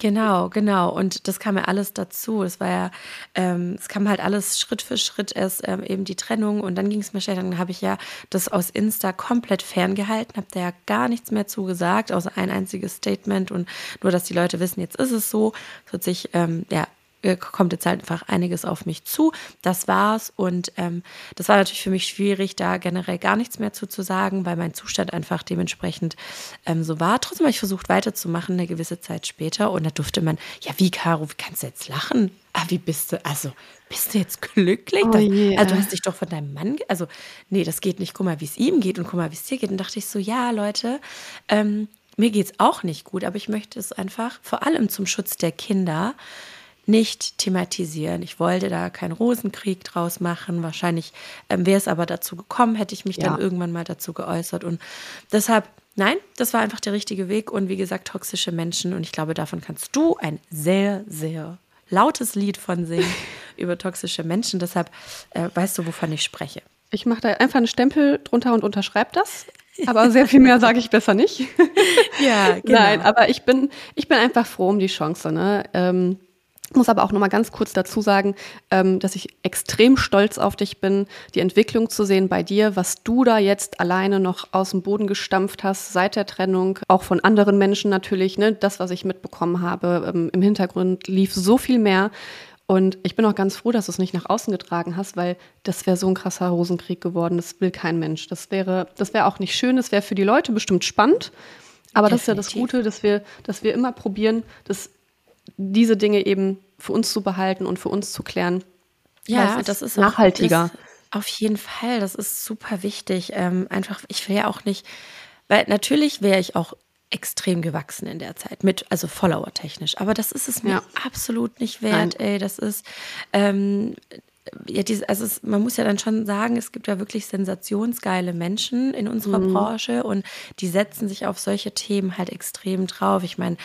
Genau, genau. Und das kam ja alles dazu. Es war ja, ähm, es kam halt alles Schritt für Schritt erst ähm, eben die Trennung und dann ging es mir schlecht. Dann habe ich ja das aus Insta komplett ferngehalten, habe da ja gar nichts mehr zugesagt, außer ein einziges Statement und nur, dass die Leute wissen, jetzt ist es so. Es wird sich, ähm, ja, äh, kommt jetzt halt einfach einiges auf mich zu. Das war's. Und ähm, das war natürlich für mich schwierig, da generell gar nichts mehr zu, zu sagen, weil mein Zustand einfach dementsprechend ähm, so war. Trotzdem habe ich versucht weiterzumachen, eine gewisse Zeit später. Und da durfte man, ja, wie, Caro, wie kannst du jetzt lachen? Ah, wie bist du, also, bist du jetzt glücklich? Oh je. also, du hast dich doch von deinem Mann, also, nee, das geht nicht. Guck mal, wie es ihm geht und guck mal, wie es dir geht. Und dachte ich so, ja, Leute, ähm, mir geht es auch nicht gut, aber ich möchte es einfach vor allem zum Schutz der Kinder nicht thematisieren. Ich wollte da keinen Rosenkrieg draus machen. Wahrscheinlich ähm, wäre es aber dazu gekommen, hätte ich mich Ja. dann irgendwann mal dazu geäußert. Und deshalb, nein, das war einfach der richtige Weg. Und wie gesagt, toxische Menschen. Und ich glaube, davon kannst du ein sehr, sehr lautes Lied von singen über toxische Menschen. Deshalb äh, weißt du, wovon ich spreche. Ich mache da einfach einen Stempel drunter und unterschreibe das. Aber sehr viel mehr sage ich besser nicht. Ja, genau. Nein, aber ich bin, ich bin einfach froh um die Chance. Ne? Ähm, muss aber auch noch mal ganz kurz dazu sagen, ähm, dass ich extrem stolz auf dich bin, die Entwicklung zu sehen bei dir, was du da jetzt alleine noch aus dem Boden gestampft hast seit der Trennung, auch von anderen Menschen natürlich. Ne? Das, was ich mitbekommen habe, ähm, im Hintergrund lief so viel mehr. Und ich bin auch ganz froh, dass du es nicht nach außen getragen hast, weil das wäre so ein krasser Rosenkrieg geworden. Das will kein Mensch. Das wäre, das wäre auch nicht schön. Das wäre für die Leute bestimmt spannend. Aber Definitiv. das ist ja das Gute, dass wir, dass wir immer probieren, das diese Dinge eben für uns zu behalten und für uns zu klären. Ja, das ist nachhaltiger. Auch, auf jeden Fall, das ist super wichtig. Ähm, einfach, ich will ja auch nicht, weil natürlich wäre ich auch extrem gewachsen in der Zeit, mit, also Follower-technisch. Aber das ist es mir ja. absolut nicht wert, Nein. ey. Das ist, ähm, ja, diese, also es, man muss ja dann schon sagen, es gibt ja wirklich sensationsgeile Menschen in unserer mhm. Branche und die setzen sich auf solche Themen halt extrem drauf. Ich meine,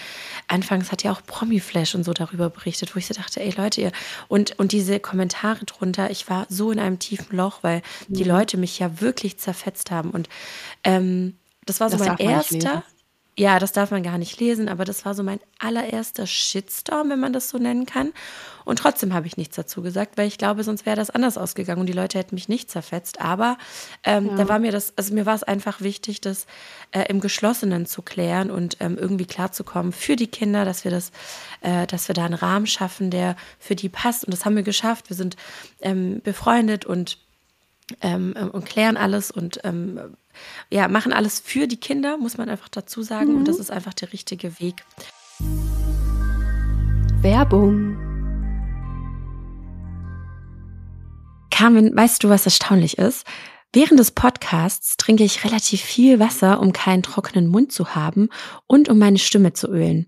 anfangs hat ja auch Promiflash und so darüber berichtet, wo ich so dachte, ey Leute, ihr und, und diese Kommentare drunter, ich war so in einem tiefen Loch, weil mhm. die Leute mich ja wirklich zerfetzt haben und ähm, das war so das mein erster ja, das darf man gar nicht lesen, aber das war so mein allererster Shitstorm, wenn man das so nennen kann. Und trotzdem habe ich nichts dazu gesagt, weil ich glaube, sonst wäre das anders ausgegangen und die Leute hätten mich nicht zerfetzt. Aber ähm, ja. da war mir das, also mir war es einfach wichtig, das äh, im Geschlossenen zu klären und ähm, irgendwie klarzukommen für die Kinder, dass wir das, äh, dass wir da einen Rahmen schaffen, der für die passt. Und das haben wir geschafft. Wir sind ähm, befreundet und ähm, und klären alles und ähm, ja, machen alles für die Kinder, muss man einfach dazu sagen. Mhm. Und das ist einfach der richtige Weg. Werbung. Carmen, weißt du, was erstaunlich ist? Während des Podcasts trinke ich relativ viel Wasser, um keinen trockenen Mund zu haben und um meine Stimme zu ölen.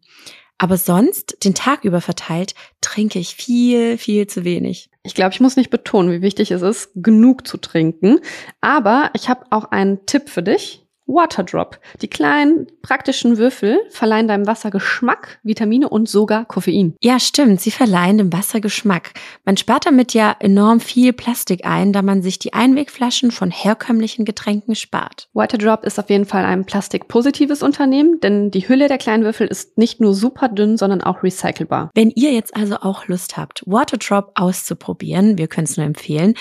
Aber sonst, den Tag über verteilt, trinke ich viel, viel zu wenig. Ich glaube, ich muss nicht betonen, wie wichtig es ist, genug zu trinken. Aber ich habe auch einen Tipp für dich. Waterdrop. Die kleinen praktischen Würfel verleihen deinem Wasser Geschmack, Vitamine und sogar Koffein. Ja, stimmt. Sie verleihen dem Wasser Geschmack. Man spart damit ja enorm viel Plastik ein, da man sich die Einwegflaschen von herkömmlichen Getränken spart. Waterdrop ist auf jeden Fall ein plastikpositives Unternehmen, denn die Hülle der kleinen Würfel ist nicht nur super dünn, sondern auch recycelbar. Wenn ihr jetzt also auch Lust habt, Waterdrop auszuprobieren, wir können es nur empfehlen,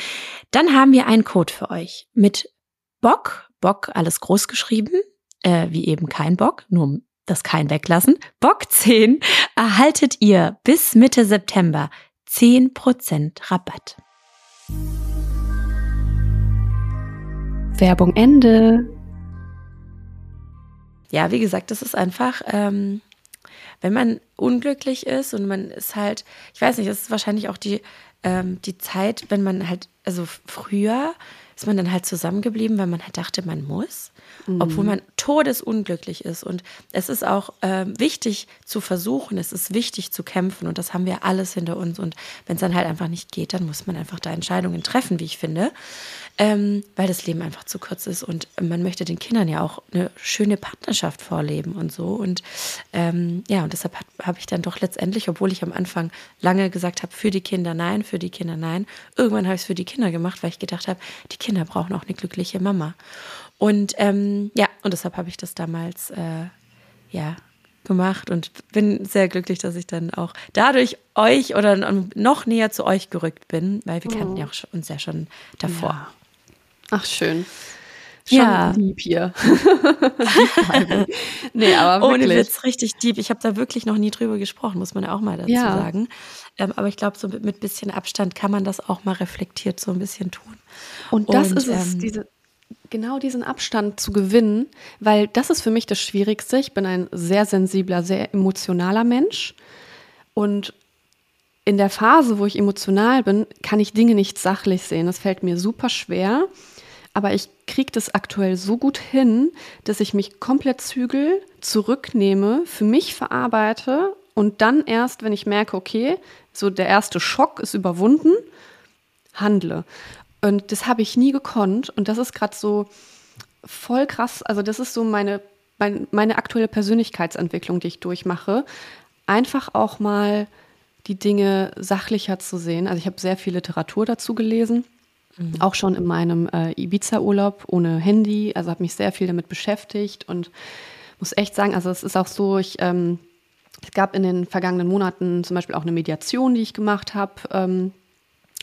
dann haben wir einen Code für euch. Mit Bock Bock alles groß geschrieben, äh, wie eben kein Bock, nur das kein weglassen. Bock 10 erhaltet ihr bis Mitte September 10% Rabatt. Werbung Ende. Ja, wie gesagt, das ist einfach, ähm, wenn man unglücklich ist und man ist halt, ich weiß nicht, es ist wahrscheinlich auch die, ähm, die Zeit, wenn man halt, also früher ist man dann halt zusammengeblieben, weil man halt dachte, man muss, mhm. obwohl man todesunglücklich ist. Und es ist auch äh, wichtig zu versuchen, es ist wichtig zu kämpfen und das haben wir alles hinter uns. Und wenn es dann halt einfach nicht geht, dann muss man einfach da Entscheidungen treffen, wie ich finde ähm, weil das Leben einfach zu kurz ist und man möchte den Kindern ja auch eine schöne Partnerschaft vorleben und so. Und ähm, ja, und deshalb habe ich dann doch letztendlich, obwohl ich am Anfang lange gesagt habe, für die Kinder nein, für die Kinder nein, irgendwann habe ich es für die Kinder gemacht, weil ich gedacht habe, die Kinder brauchen auch eine glückliche Mama. Und ähm, ja, und deshalb habe ich das damals äh, ja gemacht und bin sehr glücklich, dass ich dann auch dadurch euch oder noch näher zu euch gerückt bin, weil wir kannten oh. ja auch uns ja schon davor. Ja. Ach, schön. Schon ja. lieb hier. nee, aber wirklich. Ohne Witz, richtig deep. Ich habe da wirklich noch nie drüber gesprochen, muss man ja auch mal dazu ja. sagen. Ähm, aber ich glaube, so mit, mit bisschen Abstand kann man das auch mal reflektiert so ein bisschen tun. Und das Und, ist es, ähm, diese, genau diesen Abstand zu gewinnen, weil das ist für mich das Schwierigste. Ich bin ein sehr sensibler, sehr emotionaler Mensch. Und in der Phase, wo ich emotional bin, kann ich Dinge nicht sachlich sehen. Das fällt mir super schwer. Aber ich kriege das aktuell so gut hin, dass ich mich komplett zügel, zurücknehme, für mich verarbeite und dann erst, wenn ich merke, okay, so der erste Schock ist überwunden, handle. Und das habe ich nie gekonnt. Und das ist gerade so voll krass. Also, das ist so meine, meine, meine aktuelle Persönlichkeitsentwicklung, die ich durchmache. Einfach auch mal die Dinge sachlicher zu sehen. Also, ich habe sehr viel Literatur dazu gelesen Mhm. Auch schon in meinem äh, Ibiza-Urlaub ohne Handy. Also habe mich sehr viel damit beschäftigt und muss echt sagen, also es ist auch so, ich ähm, Es gab in den vergangenen Monaten zum Beispiel auch eine Mediation, die ich gemacht habe ähm,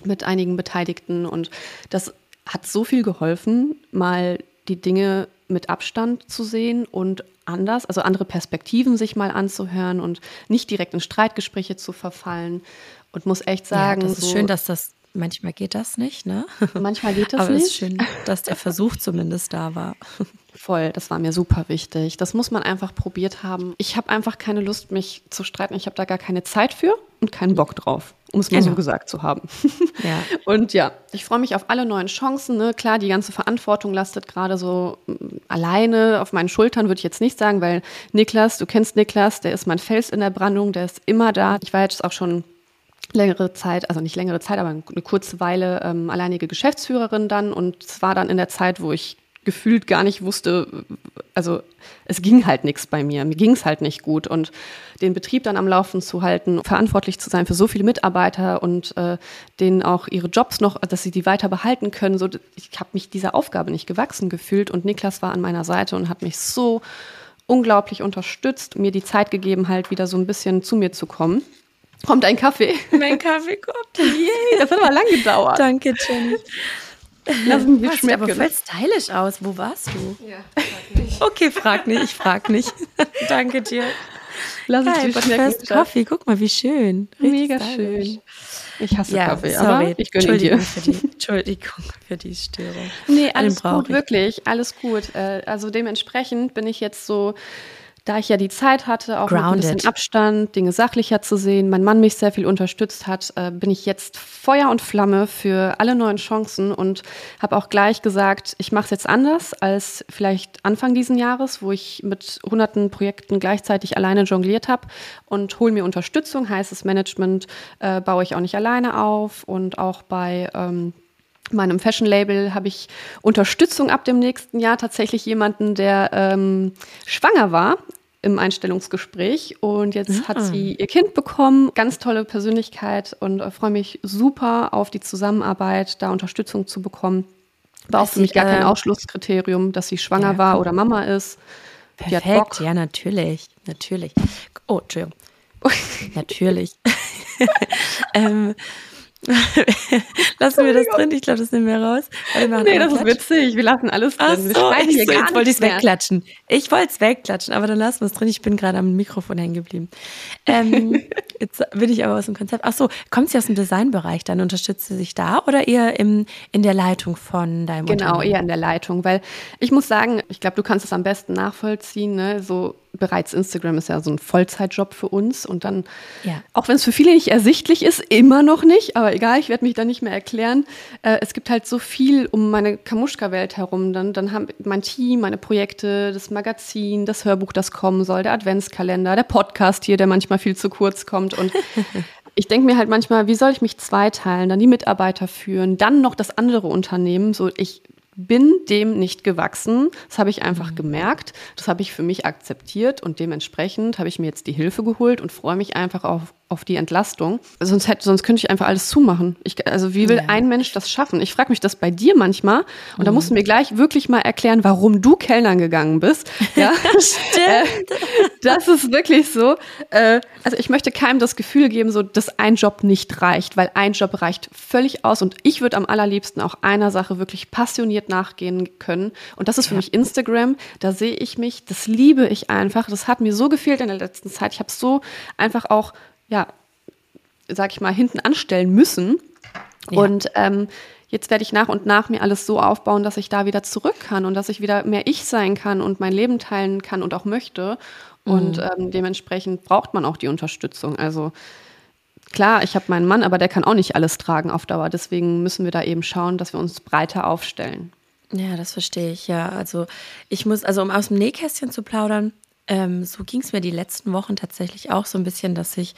mit einigen Beteiligten. Und das hat so viel geholfen, mal die Dinge mit Abstand zu sehen und anders, also andere Perspektiven sich mal anzuhören und nicht direkt in Streitgespräche zu verfallen. Und muss echt sagen, ja, das ist so, schön, dass das manchmal geht das nicht, ne? Manchmal geht das Aber nicht. Aber es ist schön, dass der Versuch zumindest da war. Voll, das war mir super wichtig. Das muss man einfach probiert haben. Ich habe einfach keine Lust, mich zu streiten. Ich habe da gar keine Zeit für und keinen Bock drauf, um es mal genau. so gesagt zu haben. Ja. Und ja, ich freue mich auf alle neuen Chancen. Ne? Klar, die ganze Verantwortung lastet gerade so mm, alleine auf meinen Schultern, würde ich jetzt nicht sagen, weil Niklas, du kennst Niklas, der ist mein Fels in der Brandung, der ist immer da. Ich war jetzt auch schon längere Zeit, also nicht längere Zeit, aber eine kurze Weile ähm, alleinige Geschäftsführerin dann. Und es war dann in der Zeit, wo ich gefühlt gar nicht wusste, also es ging halt nichts bei mir, mir ging es halt nicht gut und den Betrieb dann am Laufen zu halten, verantwortlich zu sein für so viele Mitarbeiter und äh, denen auch ihre Jobs noch, dass sie die weiter behalten können, so ich habe mich dieser Aufgabe nicht gewachsen gefühlt und Niklas war an meiner Seite und hat mich so unglaublich unterstützt, mir die Zeit gegeben, halt wieder so ein bisschen zu mir zu kommen. Kommt ein Kaffee? Mein Kaffee kommt. Yay, das hat aber lang gedauert. Danke, Jenny. Lass mich Sieht aber voll stylisch aus. Wo warst du? Ja, frag nicht. Okay, frag nicht, ich frag nicht. Danke dir. Lass uns dir schmecken. Kaffee, guck mal, wie schön. Richtig Mega stylisch. schön. Ich hasse ja, Kaffee, sorry. aber ich gönne Entschuldigung dir. Für die, Entschuldigung für die Störung. Nee, alles gut, wirklich, alles gut. Äh, also dementsprechend bin ich jetzt so da ich ja die Zeit hatte, auch Grounded. mit ein bisschen Abstand, Dinge sachlicher zu sehen, mein Mann mich sehr viel unterstützt hat, äh, bin ich jetzt Feuer und Flamme für alle neuen Chancen und habe auch gleich gesagt, ich mache es jetzt anders als vielleicht Anfang diesen Jahres, wo ich mit hunderten Projekten gleichzeitig alleine jongliert habe und hole mir Unterstützung, heißt das Management äh, baue ich auch nicht alleine auf und auch bei ähm, meinem Fashion-Label habe ich Unterstützung ab dem nächsten Jahr. Tatsächlich jemanden, der ähm, schwanger war im Einstellungsgespräch und jetzt ja. hat sie ihr Kind bekommen. Ganz tolle Persönlichkeit und äh, freue mich super auf die Zusammenarbeit, da Unterstützung zu bekommen. War auch für mich gar kein äh, Ausschlusskriterium, dass sie schwanger ja, war oder Mama ist. Perfekt, ja, natürlich. Natürlich. Oh, Entschuldigung. natürlich. ähm, lassen wir das drin? Ich glaube, das nehmen wir raus. Nee, das ist witzig. Wir lassen alles drin. Ach so, wir ich, so, jetzt wollte ich es wegklatschen. Ich wollte es wegklatschen, aber dann lassen wir es drin. Ich bin gerade am Mikrofon hängen geblieben. Ähm, jetzt bin ich aber aus dem Konzept. Ach so, kommt sie aus dem Designbereich? Dann unterstützt sie sich da oder eher im, in der Leitung von deinem Genau, eher in der Leitung. Weil ich muss sagen, ich glaube, du kannst es am besten nachvollziehen. Ne? So bereits Instagram ist ja so ein Vollzeitjob für uns und dann, ja. auch wenn es für viele nicht ersichtlich ist, immer noch nicht, aber egal, ich werde mich da nicht mehr erklären. Äh, es gibt halt so viel um meine Kamuschka-Welt herum. Dann, dann haben mein Team, meine Projekte, das Magazin, das Hörbuch, das kommen soll, der Adventskalender, der Podcast hier, der manchmal viel zu kurz kommt und ich denke mir halt manchmal, wie soll ich mich zweiteilen, dann die Mitarbeiter führen, dann noch das andere Unternehmen. So, ich bin dem nicht gewachsen. Das habe ich einfach mhm. gemerkt. Das habe ich für mich akzeptiert und dementsprechend habe ich mir jetzt die Hilfe geholt und freue mich einfach auf, auf die Entlastung. Sonst, hätte, sonst könnte ich einfach alles zumahmen. Ich, also wie will ja. ein Mensch das schaffen? Ich frage mich das bei dir manchmal und mhm. da musst du mir gleich wirklich mal erklären, warum du Kellnern gegangen bist. Ja, stimmt. Äh, das ist wirklich so. Äh, also ich möchte keinem das Gefühl geben, so dass ein Job nicht reicht, weil ein Job reicht völlig aus und ich würde am allerliebsten auch einer Sache wirklich passioniert nachgehen können und das ist für ja. mich Instagram. Da sehe ich mich, das liebe ich einfach. Das hat mir so gefehlt in der letzten Zeit. Ich habe so einfach auch ja, sag ich mal, hinten anstellen müssen. Ja. Und ähm, jetzt werde ich nach und nach mir alles so aufbauen, dass ich da wieder zurück kann und dass ich wieder mehr ich sein kann und mein Leben teilen kann und auch möchte. Und mhm. ähm, dementsprechend braucht man auch die Unterstützung. Also klar, ich habe meinen Mann, aber der kann auch nicht alles tragen auf Dauer. Deswegen müssen wir da eben schauen, dass wir uns breiter aufstellen. Ja, das verstehe ich, ja. Also ich muss, also um aus dem Nähkästchen zu plaudern, ähm, so ging es mir die letzten Wochen tatsächlich auch so ein bisschen, dass ich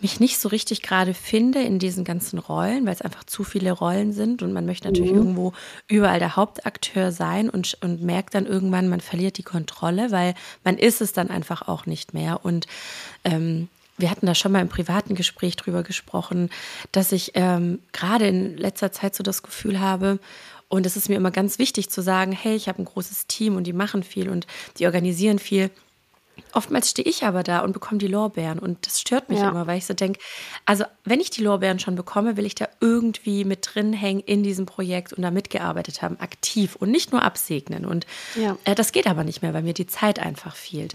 mich nicht so richtig gerade finde in diesen ganzen Rollen, weil es einfach zu viele Rollen sind und man möchte natürlich mhm. irgendwo überall der Hauptakteur sein und, und merkt dann irgendwann, man verliert die Kontrolle, weil man ist es dann einfach auch nicht mehr. Und ähm, wir hatten da schon mal im privaten Gespräch drüber gesprochen, dass ich ähm, gerade in letzter Zeit so das Gefühl habe, und es ist mir immer ganz wichtig zu sagen, hey, ich habe ein großes Team und die machen viel und die organisieren viel. Oftmals stehe ich aber da und bekomme die Lorbeeren und das stört mich Ja. immer, weil ich so denke, also wenn ich die Lorbeeren schon bekomme, will ich da irgendwie mit drin hängen in diesem Projekt und da mitgearbeitet haben, aktiv und nicht nur absegnen. Und Ja. äh, das geht aber nicht mehr, weil mir die Zeit einfach fehlt.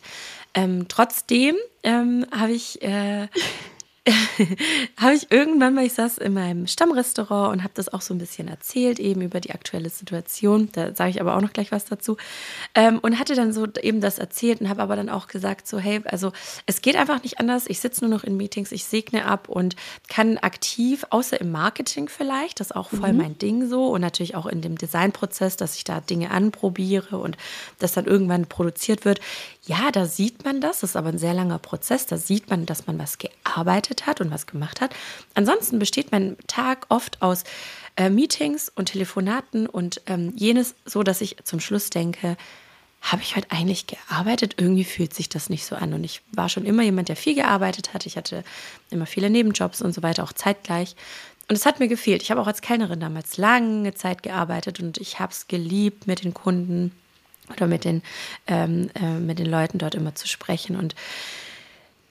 Ähm, trotzdem ähm, habe ich äh, habe ich irgendwann mal, ich saß in meinem Stammrestaurant und habe das auch so ein bisschen erzählt, eben über die aktuelle Situation. Da sage ich aber auch noch gleich was dazu. Ähm, und hatte dann so eben das erzählt und habe aber dann auch gesagt, so, hey, also es geht einfach nicht anders. Ich sitze nur noch in Meetings, ich segne ab und kann aktiv, außer im Marketing vielleicht, das ist auch voll mein Ding so und natürlich auch in dem Designprozess, dass ich da Dinge anprobiere und das dann irgendwann produziert wird. Ja, da sieht man das, das ist aber ein sehr langer Prozess. Da sieht man, dass man was gearbeitet hat und was gemacht hat. Ansonsten besteht mein Tag oft aus äh, Meetings und Telefonaten und ähm, jenes, so dass ich zum Schluss denke, habe ich heute eigentlich gearbeitet? Irgendwie fühlt sich das nicht so an. Und ich war schon immer jemand, der viel gearbeitet hat. Ich hatte immer viele Nebenjobs und so weiter, auch zeitgleich. Und es hat mir gefehlt. Ich habe auch als Kellnerin damals lange Zeit gearbeitet und ich habe es geliebt, mit den Kunden oder mit den, ähm, äh, mit den Leuten dort immer zu sprechen. Und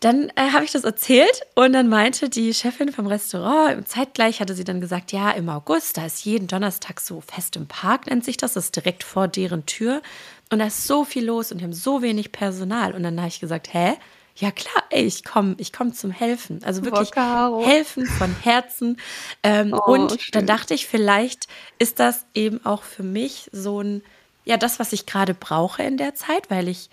dann äh, habe ich das erzählt und dann meinte die Chefin vom Restaurant, zeitgleich hatte sie dann gesagt, ja, im August, da ist jeden Donnerstag so Fest im Park, nennt sich das, das ist direkt vor deren Tür. Und da ist so viel los und die haben so wenig Personal. Und dann habe ich gesagt, hä? Ja klar, ey, ich komme ich komm zum Helfen. Also wirklich Caro. helfen von Herzen. Ähm, Oh, und schön. dann dachte ich, vielleicht ist das eben auch für mich so ein, ja, das, was ich gerade brauche in der Zeit, weil ich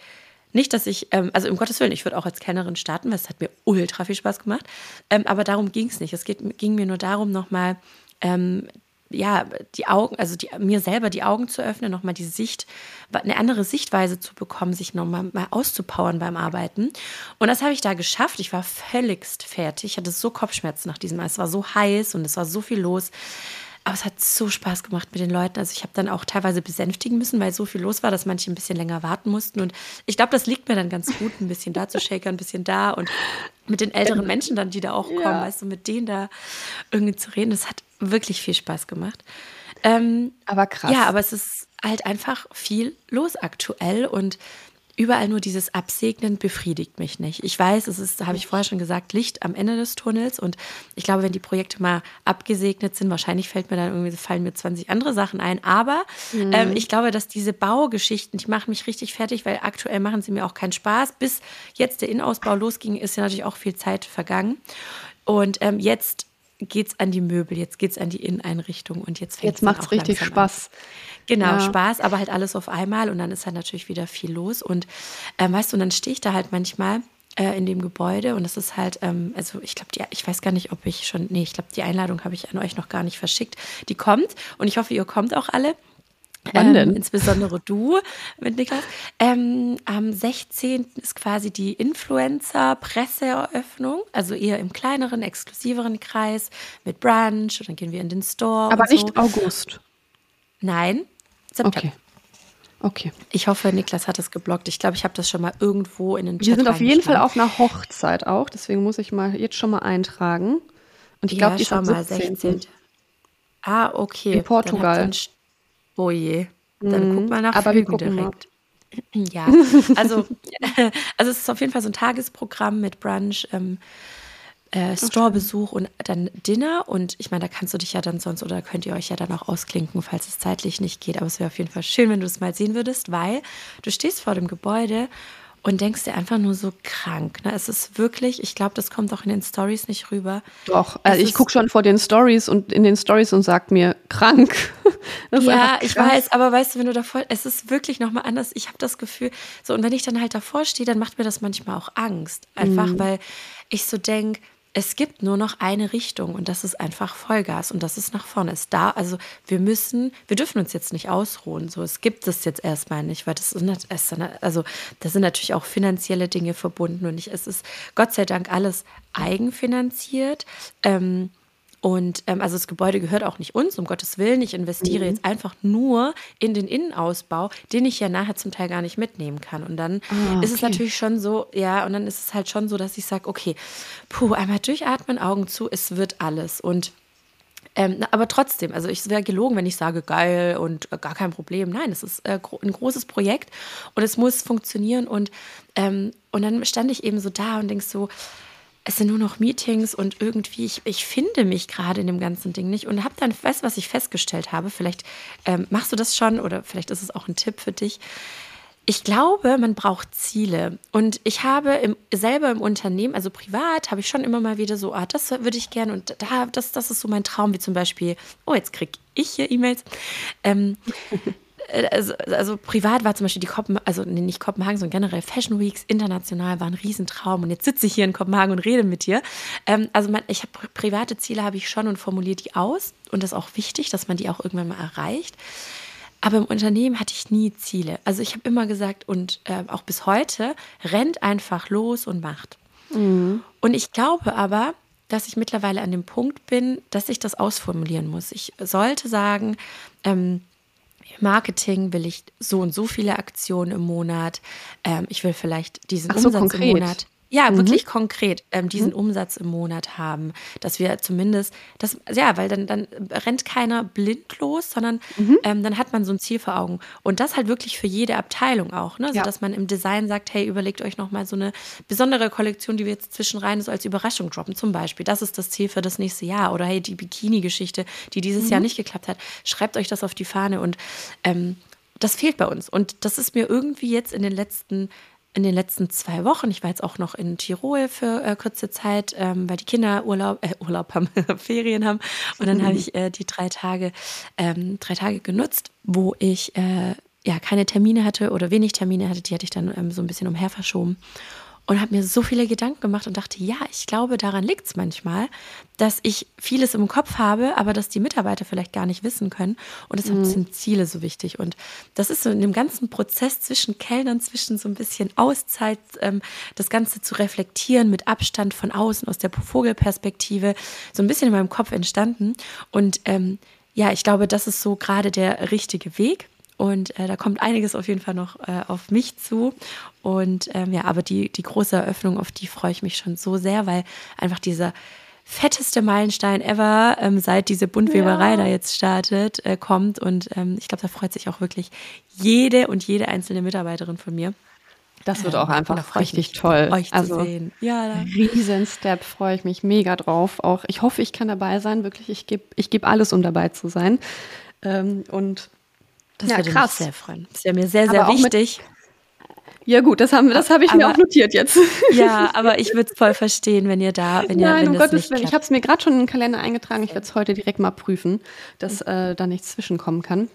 nicht, dass ich, ähm, also um Gottes Willen, ich würde auch als Kellnerin starten, weil es hat mir ultra viel Spaß gemacht. Ähm, aber darum ging es nicht. Es geht, ging mir nur darum, nochmal, ähm, ja, die Augen, also die, mir selber die Augen zu öffnen, nochmal die Sicht, eine andere Sichtweise zu bekommen, sich nochmal mal auszupowern beim Arbeiten. Und das habe ich da geschafft. Ich war völligst fertig. Ich hatte so Kopfschmerzen nach diesem Mal. Es war so heiß und es war so viel los. Aber es hat so Spaß gemacht mit den Leuten. Also ich habe dann auch teilweise besänftigen müssen, weil so viel los war, dass manche ein bisschen länger warten mussten. Und ich glaube, das liegt mir dann ganz gut, ein bisschen da zu shakern, ein bisschen da und mit den älteren Menschen dann, die da auch kommen, Ja. weißt du, mit denen da irgendwie zu reden. Das hat wirklich viel Spaß gemacht. Ähm, Aber krass. ja, aber es ist halt einfach viel los aktuell und überall nur dieses Absegnen befriedigt mich nicht. Ich weiß, es ist, habe ich vorher schon gesagt, Licht am Ende des Tunnels und ich glaube, wenn die Projekte mal abgesegnet sind, wahrscheinlich fällt mir dann irgendwie, fallen mir 20 andere Sachen ein, aber ähm, ich glaube, dass diese Baugeschichten, die machen mich richtig fertig, weil aktuell machen sie mir auch keinen Spaß. Bis jetzt der Innenausbau losging, ist ja natürlich auch viel Zeit vergangen und ähm, jetzt geht's an die Möbel, jetzt geht's an die Inneneinrichtung und jetzt fängt Jetzt macht's richtig Spaß. Genau, Ja. Spaß, aber halt alles auf einmal und dann ist halt natürlich wieder viel los. Und ähm, weißt du, und dann stehe ich da halt manchmal äh, in dem Gebäude und das ist halt, ähm, also ich glaube, ich weiß gar nicht, ob ich schon, nee, ich glaube, die Einladung habe ich an euch noch gar nicht verschickt. Die kommt und ich hoffe, ihr kommt auch alle. Wann denn? Ähm, insbesondere du mit Niklas. Ähm, am 16. ist quasi die Influencer-Presseeröffnung, also eher im kleineren, exklusiveren Kreis mit Brunch und dann gehen wir in den Store. Aber nicht so. August. Nein, September. Okay. Okay. Ich hoffe, Niklas hat es geblockt. Ich glaube, ich habe das schon mal irgendwo in den Chat Wir sind auf jeden Fall auf einer Hochzeit auch, deswegen muss ich mal jetzt schon mal eintragen. Und ich glaube, ja, die ist am mal, 17. 16. Ah, okay. In Portugal. Dann habt ihr einen Sch- oh je. Dann Mhm. guck mal nach Aber wir Flügen gucken mal. direkt. Ja, also, also es ist auf jeden Fall so ein Tagesprogramm mit Brunch, ähm, äh, Storebesuch und dann Dinner. Und ich meine, da kannst du dich ja dann sonst oder könnt ihr euch ja dann auch ausklinken, falls es zeitlich nicht geht. Aber es wäre auf jeden Fall schön, wenn du es mal sehen würdest, weil du stehst vor dem Gebäude und denkst dir einfach nur so krank. Ne? Es ist wirklich, ich glaube, das kommt auch in den Stories nicht rüber. Doch, Es also ich gucke schon vor den Stories und in den Stories und sag mir krank. Ja, ich weiß, aber weißt du, wenn du davor, es ist wirklich nochmal anders. Ich habe das Gefühl, so, und wenn ich dann halt davor stehe, dann macht mir das manchmal auch Angst. Einfach, Mhm. weil ich so denke, es gibt nur noch eine Richtung und das ist einfach Vollgas und das ist nach vorne. Ist da, also wir müssen, wir dürfen uns jetzt nicht ausruhen. So, es gibt es jetzt erstmal nicht, weil das ist, also da sind natürlich auch finanzielle Dinge verbunden und ich, es ist Gott sei Dank alles eigenfinanziert. Ähm, und ähm, also das Gebäude gehört auch nicht uns, um Gottes Willen. Ich investiere jetzt einfach nur in den Innenausbau, den ich ja nachher zum Teil gar nicht mitnehmen kann. Und dann Ah, ist es okay. natürlich schon so, ja, und dann ist es halt schon so, dass ich sage, okay, puh, einmal durchatmen, Augen zu, es wird alles. Und Ähm, aber trotzdem, also ich wäre gelogen, wenn ich sage, geil und äh, gar kein Problem. Nein, es ist äh, ein großes Projekt und es muss funktionieren. Und, ähm, und dann stand ich eben so da und denk so, es sind nur noch Meetings und irgendwie, ich, ich finde mich gerade in dem ganzen Ding nicht und habe dann, weißt was ich festgestellt habe? Vielleicht ähm, machst du das schon oder vielleicht ist es auch ein Tipp für dich. Ich glaube, man braucht Ziele. Und ich habe im, selber im Unternehmen, also privat, habe ich schon immer mal wieder so, ah, das würde ich gerne und da, das, das ist so mein Traum, wie zum Beispiel, oh, jetzt kriege ich hier E-Mails. Ähm, äh, also, also, privat war zum Beispiel die Kopenhagen, also nicht Kopenhagen, sondern generell Fashion Weeks international war ein Riesentraum und jetzt sitze ich hier in Kopenhagen und rede mit dir. Ähm, also man, ich habe private Ziele habe ich schon und formuliere die aus und das ist auch wichtig, dass man die auch irgendwann mal erreicht. Aber im Unternehmen hatte ich nie Ziele. Also ich habe immer gesagt und äh, auch bis heute, rennt einfach los und macht. Mhm. Und ich glaube aber, dass ich mittlerweile an dem Punkt bin, dass ich das ausformulieren muss. Ich sollte sagen, ähm, Marketing will ich so und so viele Aktionen im Monat. Ähm, ich will vielleicht diesen Ach so, Umsatz konkret. im Monat. Ja, mhm. wirklich konkret ähm, diesen mhm. Umsatz im Monat haben, dass wir zumindest, das, ja, weil dann, dann rennt keiner blind los, sondern mhm. ähm, dann hat man so ein Ziel vor Augen. Und das halt wirklich für jede Abteilung auch, ne? So ja. dass man im Design sagt, hey, überlegt euch nochmal so eine besondere Kollektion, die wir jetzt zwischenrein so als Überraschung droppen, zum Beispiel. Das ist das Ziel für das nächste Jahr. Oder hey, die Bikini-Geschichte, die dieses Jahr mhm. nicht geklappt hat, schreibt euch das auf die Fahne und ähm, das fehlt bei uns. Und das ist mir irgendwie jetzt in den letzten in den letzten zwei Wochen, ich war jetzt auch noch in Tirol für äh, kurze Zeit, ähm, weil die Kinder Urlaub, äh, Urlaub haben, Ferien haben. Und dann habe ich äh, die drei Tage, ähm, drei Tage genutzt, wo ich äh, ja keine Termine hatte oder wenig Termine hatte. Die hatte ich dann ähm, so ein bisschen umher verschoben und habe mir so viele Gedanken gemacht und dachte, ja, ich glaube, daran liegt es manchmal, dass ich vieles im Kopf habe, aber dass die Mitarbeiter vielleicht gar nicht wissen können. Und deshalb mhm. sind Ziele so wichtig. Und das ist so in dem ganzen Prozess zwischen Kellnern, zwischen so ein bisschen Auszeit, ähm, das Ganze zu reflektieren mit Abstand von außen, aus der Vogelperspektive, so ein bisschen in meinem Kopf entstanden. Und ähm, ja, ich glaube, das ist so gerade der richtige Weg. Und äh, da kommt einiges auf jeden Fall noch äh, auf mich zu. Und ähm, ja, aber die, die große Eröffnung, auf die freue ich mich schon so sehr, weil einfach dieser fetteste Meilenstein ever, ähm, seit diese Buntweberei ja. da jetzt startet, äh, kommt. Und ähm, ich glaube, da freut sich auch wirklich jede und jede einzelne Mitarbeiterin von mir. Das wird auch einfach richtig toll. Euch also, zu sehen. Ja, riesen Step, freue ich mich mega drauf. Auch ich hoffe, ich kann dabei sein. Wirklich, ich gebe ich geb alles, um dabei zu sein. Ähm, und das ja, würde krass. mich sehr freuen. Das wäre mir sehr, sehr wichtig. Ja gut, das haben das habe ich aber, mir auch notiert jetzt. Ja, aber ich würde es voll verstehen, wenn ihr da, wenn ihr, Nein, wenn um Gottes Willen. Ich habe es mir gerade schon in den Kalender eingetragen. Ich werde es heute direkt mal prüfen, dass äh, da nichts zwischenkommen kann.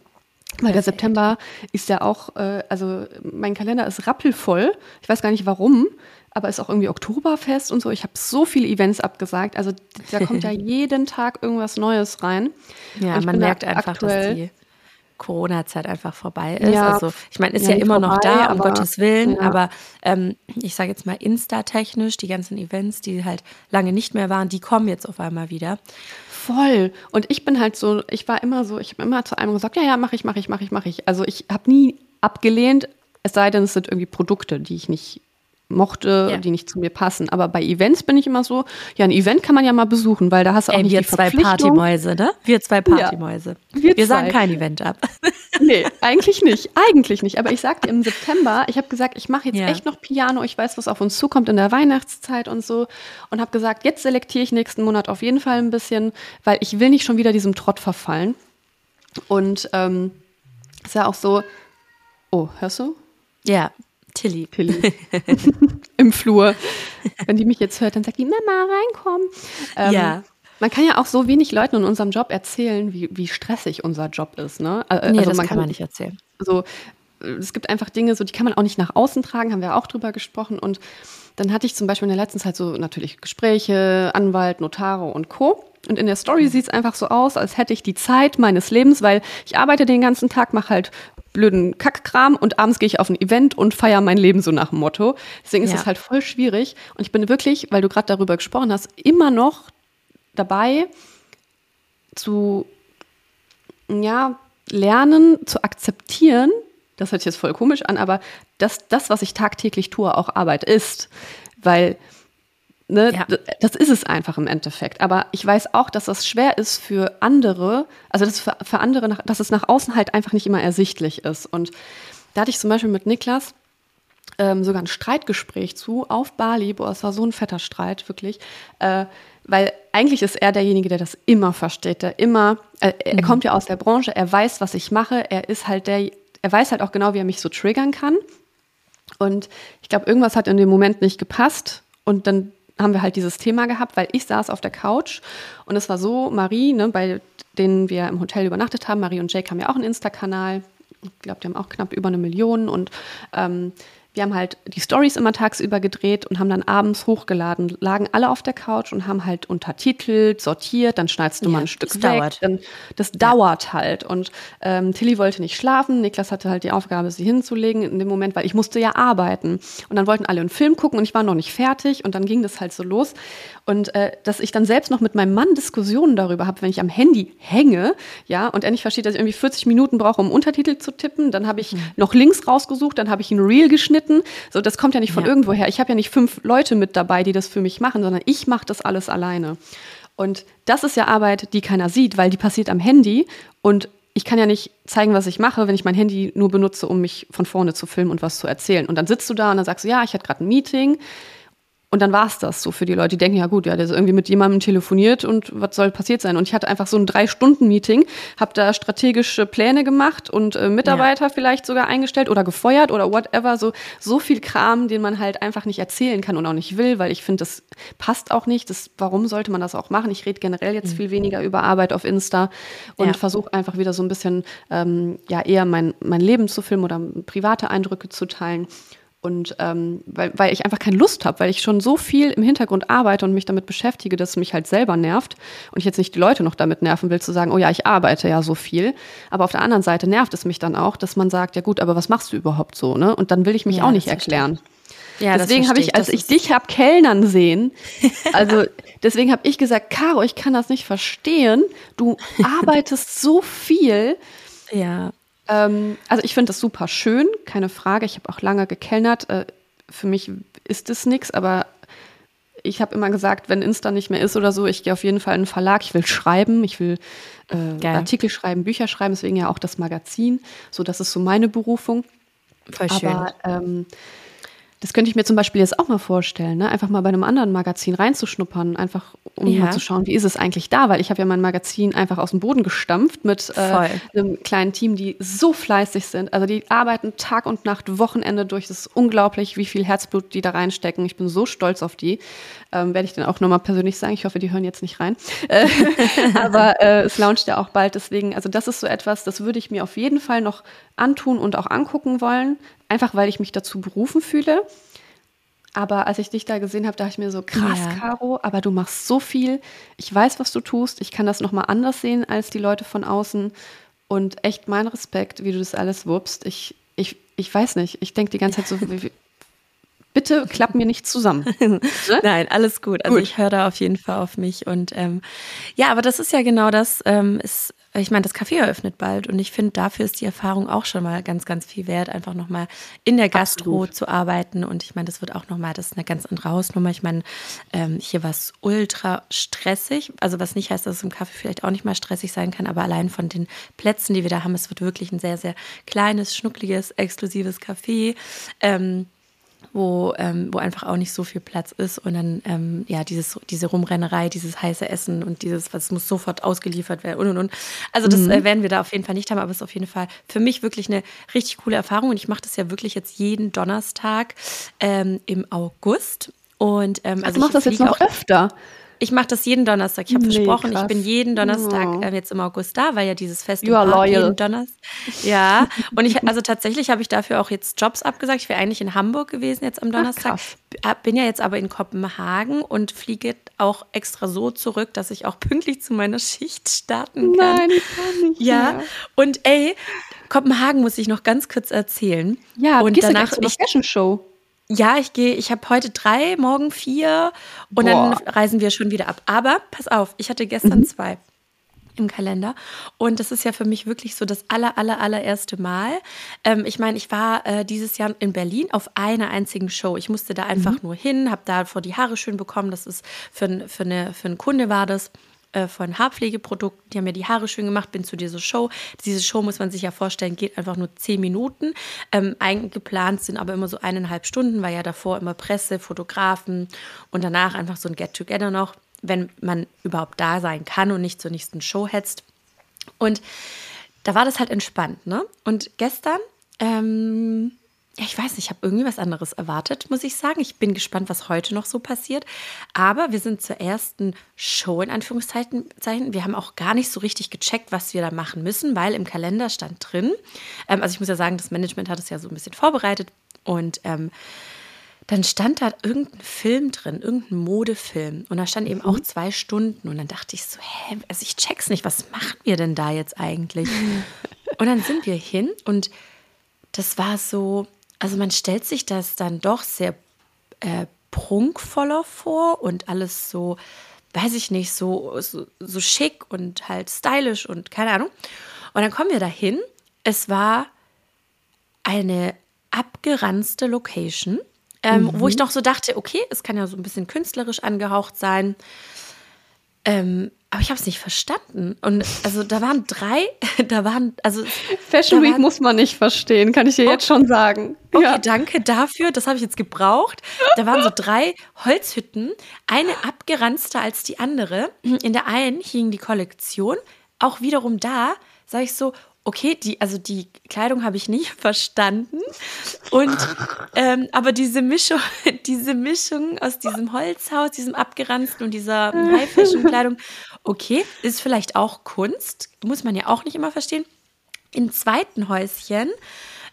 Weil der September ist ja auch, äh, also mein Kalender ist rappelvoll. Ich weiß gar nicht warum, aber ist auch irgendwie Oktoberfest und so. Ich habe so viele Events abgesagt. Also da kommt ja jeden Tag irgendwas Neues rein. Ja, man merkt einfach, dass die Corona-Zeit einfach vorbei ist. Ja, also ich meine, ist ja, ja immer vorbei, noch da, um Gottes Willen, ja. aber ähm, ich sage jetzt mal Insta-technisch, die ganzen Events, die halt lange nicht mehr waren, die kommen jetzt auf einmal wieder. Voll. Und ich bin halt so, ich war immer so, ich habe immer zu einem gesagt, ja, ja, mache ich, mache ich, mache ich, mache ich. Also ich habe nie abgelehnt, es sei denn, es sind irgendwie Produkte, die ich nicht mochte, ja. die nicht zu mir passen. Aber bei Events bin ich immer so, ja, ein Event kann man ja mal besuchen, weil da hast du auch Ey, nicht wir die zwei Partymäuse, ne? Wir zwei Partymäuse. Ja, wir, wir sagen kein Event ab. Nee, eigentlich nicht. Eigentlich nicht. Aber ich sagte im September, ich habe gesagt, ich mache jetzt ja. echt noch Piano. Ich weiß, was auf uns zukommt in der Weihnachtszeit und so. Und habe gesagt, jetzt selektiere ich nächsten Monat auf jeden Fall ein bisschen, weil ich will nicht schon wieder diesem Trott verfallen. Und ähm, ist ja auch so, oh, hörst du? Ja, Tilly. Tilly. Im Flur. Wenn die mich jetzt hört, dann sagt die, Mama, reinkommen. Ähm, ja. Man kann ja auch so wenig Leuten in unserem Job erzählen, wie, wie stressig unser Job ist. Ne? Äh, nee, also das man kann man nicht erzählen. So, es gibt einfach Dinge, so die kann man auch nicht nach außen tragen, haben wir auch drüber gesprochen. Und dann hatte ich zum Beispiel in der letzten Zeit so natürlich Gespräche, Anwalt, Notare und Co. Und in der Story sieht es einfach so aus, als hätte ich die Zeit meines Lebens, weil ich arbeite den ganzen Tag, mache halt blöden Kackkram und abends gehe ich auf ein Event und feiere mein Leben so nach dem Motto. Deswegen ist es halt voll schwierig. Und ich bin wirklich, weil du gerade darüber gesprochen hast, immer noch dabei zu, ja, lernen, zu akzeptieren, das hört sich jetzt voll komisch an, aber dass das, was ich tagtäglich tue, auch Arbeit ist. Weil Ne, ja. Das ist es einfach im Endeffekt. Aber ich weiß auch, dass das schwer ist für andere, also dass für, für andere, nach, dass es nach außen halt einfach nicht immer ersichtlich ist. Und da hatte ich zum Beispiel mit Niklas ähm, sogar ein Streitgespräch zu auf Bali. Boah, es war so ein fetter Streit, wirklich. Äh, weil eigentlich ist er derjenige, der das immer versteht, der immer, äh, er mhm. kommt ja aus der Branche, er weiß, was ich mache, er ist halt der, er weiß halt auch genau, wie er mich so triggern kann. Und ich glaube, irgendwas hat in dem Moment nicht gepasst und dann haben wir halt dieses Thema gehabt, weil ich saß auf der Couch und es war so, Marie, ne, bei denen wir im Hotel übernachtet haben, Marie und Jake haben ja auch einen Insta-Kanal. Ich glaube, die haben auch knapp über eine Million und ähm, wir haben halt die Stories immer tagsüber gedreht und haben dann abends hochgeladen, lagen alle auf der Couch und haben halt untertitelt, sortiert, dann schneidest du ja, mal ein Stück das weg. Dauert. Dann, das ja. dauert halt. Und ähm, Tilly wollte nicht schlafen, Niklas hatte halt die Aufgabe, sie hinzulegen in dem Moment, weil ich musste ja arbeiten. Und dann wollten alle einen Film gucken und ich war noch nicht fertig und dann ging das halt so los. Und äh, dass ich dann selbst noch mit meinem Mann Diskussionen darüber habe, wenn ich am Handy hänge, ja, und er nicht versteht, dass ich irgendwie 40 Minuten brauche, um Untertitel zu tippen, dann habe ich mhm. noch Links rausgesucht, dann habe ich ein Reel geschnitten. So, das kommt ja nicht von ja. irgendwoher. Ich habe ja nicht fünf Leute mit dabei, die das für mich machen, sondern ich mache das alles alleine. Und das ist ja Arbeit, die keiner sieht, weil die passiert am Handy und ich kann ja nicht zeigen, was ich mache, wenn ich mein Handy nur benutze, um mich von vorne zu filmen und was zu erzählen. Und dann sitzt du da und dann sagst du, ja, ich hatte gerade ein Meeting und dann war es das so für die Leute. Die denken, ja gut, ja, der ist irgendwie mit jemandem telefoniert und was soll passiert sein? Und ich hatte einfach so ein Drei-Stunden-Meeting, habe da strategische Pläne gemacht und äh, Mitarbeiter ja. vielleicht sogar eingestellt oder gefeuert oder whatever. So, so viel Kram, den man halt einfach nicht erzählen kann und auch nicht will, weil ich finde, das passt auch nicht. Das, warum sollte man das auch machen? Ich rede generell jetzt mhm. viel weniger über Arbeit auf Insta und ja. versuche einfach wieder so ein bisschen ähm, ja eher mein, mein Leben zu filmen oder private Eindrücke zu teilen. Und ähm, weil, weil ich einfach keine Lust habe, weil ich schon so viel im Hintergrund arbeite und mich damit beschäftige, dass es mich halt selber nervt und ich jetzt nicht die Leute noch damit nerven will, zu sagen, oh ja, ich arbeite ja so viel. Aber auf der anderen Seite nervt es mich dann auch, dass man sagt, ja gut, aber was machst du überhaupt so? Ne? Und dann will ich mich ja, auch nicht erklären. Ja, deswegen habe ich, als ich dich hab Kellnern sehen, also deswegen habe ich gesagt, Caro, ich kann das nicht verstehen. Du arbeitest so viel. Ja. Ähm, also ich finde das super schön, keine Frage. Ich habe auch lange gekellnert. Äh, für mich ist es nichts, aber ich habe immer gesagt, wenn Insta nicht mehr ist oder so, ich gehe auf jeden Fall in den Verlag. Ich will schreiben, ich will äh, Artikel schreiben, Bücher schreiben, deswegen ja auch das Magazin. So, das ist so meine Berufung. Voll schön. Aber ähm, das könnte ich mir zum Beispiel jetzt auch mal vorstellen, ne? einfach mal bei einem anderen Magazin reinzuschnuppern, einfach um ja. mal zu schauen, wie ist es eigentlich da, weil ich habe ja mein Magazin einfach aus dem Boden gestampft mit äh, einem kleinen Team, die so fleißig sind. Also die arbeiten Tag und Nacht, Wochenende durch. Das ist unglaublich, wie viel Herzblut die da reinstecken. Ich bin so stolz auf die. Ähm, Werde ich dann auch nochmal persönlich sagen. Ich hoffe, die hören jetzt nicht rein. Äh, aber äh, es launcht ja auch bald. Deswegen, also das ist so etwas, das würde ich mir auf jeden Fall noch antun und auch angucken wollen einfach weil ich mich dazu berufen fühle. Aber als ich dich da gesehen habe, dachte ich mir so, krass, ja. Caro, aber du machst so viel. Ich weiß, was du tust. Ich kann das nochmal anders sehen als die Leute von außen. Und echt mein Respekt, wie du das alles wuppst. Ich, ich, ich weiß nicht. Ich denke die ganze Zeit so, bitte klapp mir nicht zusammen. ne? Nein, alles gut. Also gut. ich höre da auf jeden Fall auf mich. Und ähm, ja, aber das ist ja genau das. Ähm, ist, ich meine, das Café eröffnet bald und ich finde, dafür ist die Erfahrung auch schon mal ganz, ganz viel wert, einfach nochmal in der Gastro Absolut. zu arbeiten. Und ich meine, das wird auch nochmal, das ist eine ganz andere Hausnummer. Ich meine, ähm, hier war es ultra stressig. Also was nicht heißt, dass es im Café vielleicht auch nicht mal stressig sein kann, aber allein von den Plätzen, die wir da haben, es wird wirklich ein sehr, sehr kleines, schnuckliges, exklusives Café. Ähm, wo, ähm, wo einfach auch nicht so viel Platz ist und dann ähm, ja dieses diese Rumrennerei, dieses heiße Essen und dieses was muss sofort ausgeliefert werden und und und. Also das mhm. äh, werden wir da auf jeden Fall nicht haben, aber es ist auf jeden Fall für mich wirklich eine richtig coole Erfahrung und ich mache das ja wirklich jetzt jeden Donnerstag ähm, im August und ähm, also, also ich das jetzt noch öfter. Ich mache das jeden Donnerstag. Ich habe nee, versprochen, krass. ich bin jeden Donnerstag oh. äh, jetzt im August da, weil ja dieses Festival you are loyal. jeden Donnerstag. Ja, und ich also tatsächlich habe ich dafür auch jetzt Jobs abgesagt. Ich wäre eigentlich in Hamburg gewesen jetzt am Donnerstag. Ach, bin ja jetzt aber in Kopenhagen und fliege auch extra so zurück, dass ich auch pünktlich zu meiner Schicht starten kann. Nein, ich kann nicht. Ja, mehr. und ey, Kopenhagen muss ich noch ganz kurz erzählen. Ja, und danach ich Fashion Show. Ja, ich gehe, ich habe heute drei, morgen vier und Boah. dann reisen wir schon wieder ab. Aber pass auf, ich hatte gestern mhm. zwei. im Kalender. Und das ist ja für mich wirklich so das aller, aller, allererste Mal. Ähm, ich meine, ich war äh, dieses Jahr in Berlin auf einer einzigen Show. Ich musste da einfach mhm. nur hin, habe da vor die Haare schön bekommen. Das ist für, für, eine, für einen Kunde war das äh, von Haarpflegeprodukten. Die haben mir die Haare schön gemacht, bin zu dieser Show. Diese Show muss man sich ja vorstellen, geht einfach nur zehn Minuten. Ähm, eingeplant sind aber immer so eineinhalb Stunden, weil ja davor immer Presse, Fotografen und danach einfach so ein Get-Together noch wenn man überhaupt da sein kann und nicht zur nächsten Show hetzt. Und da war das halt entspannt, ne? Und gestern, ähm, ja, ich weiß nicht, ich habe irgendwie was anderes erwartet, muss ich sagen. Ich bin gespannt, was heute noch so passiert. Aber wir sind zur ersten Show in Anführungszeichen. Wir haben auch gar nicht so richtig gecheckt, was wir da machen müssen, weil im Kalender stand drin. Ähm, also ich muss ja sagen, das Management hat es ja so ein bisschen vorbereitet und ähm, dann stand da irgendein Film drin, irgendein Modefilm. Und da stand eben auch mhm. zwei Stunden. Und dann dachte ich so, hä, also ich check's nicht, was machen wir denn da jetzt eigentlich? und dann sind wir hin und das war so, also man stellt sich das dann doch sehr äh, prunkvoller vor und alles so, weiß ich nicht, so, so, so schick und halt stylisch und keine Ahnung. Und dann kommen wir dahin. Es war eine abgeranzte Location ähm, mhm. Wo ich noch so dachte, okay, es kann ja so ein bisschen künstlerisch angehaucht sein. Ähm, aber ich habe es nicht verstanden. Und also da waren drei, da waren, also. Fashion Week waren, muss man nicht verstehen, kann ich dir okay, jetzt schon sagen. Okay, ja. danke dafür. Das habe ich jetzt gebraucht. Da waren so drei Holzhütten, eine abgeranzter als die andere. In der einen hing die Kollektion. Auch wiederum da sage ich so, okay, die, also die Kleidung habe ich nicht verstanden. Und ähm, aber diese Mischung, diese Mischung aus diesem Holzhaus, diesem abgeranzten und dieser High-Fashion-Kleidung, okay, ist vielleicht auch Kunst, muss man ja auch nicht immer verstehen. Im zweiten Häuschen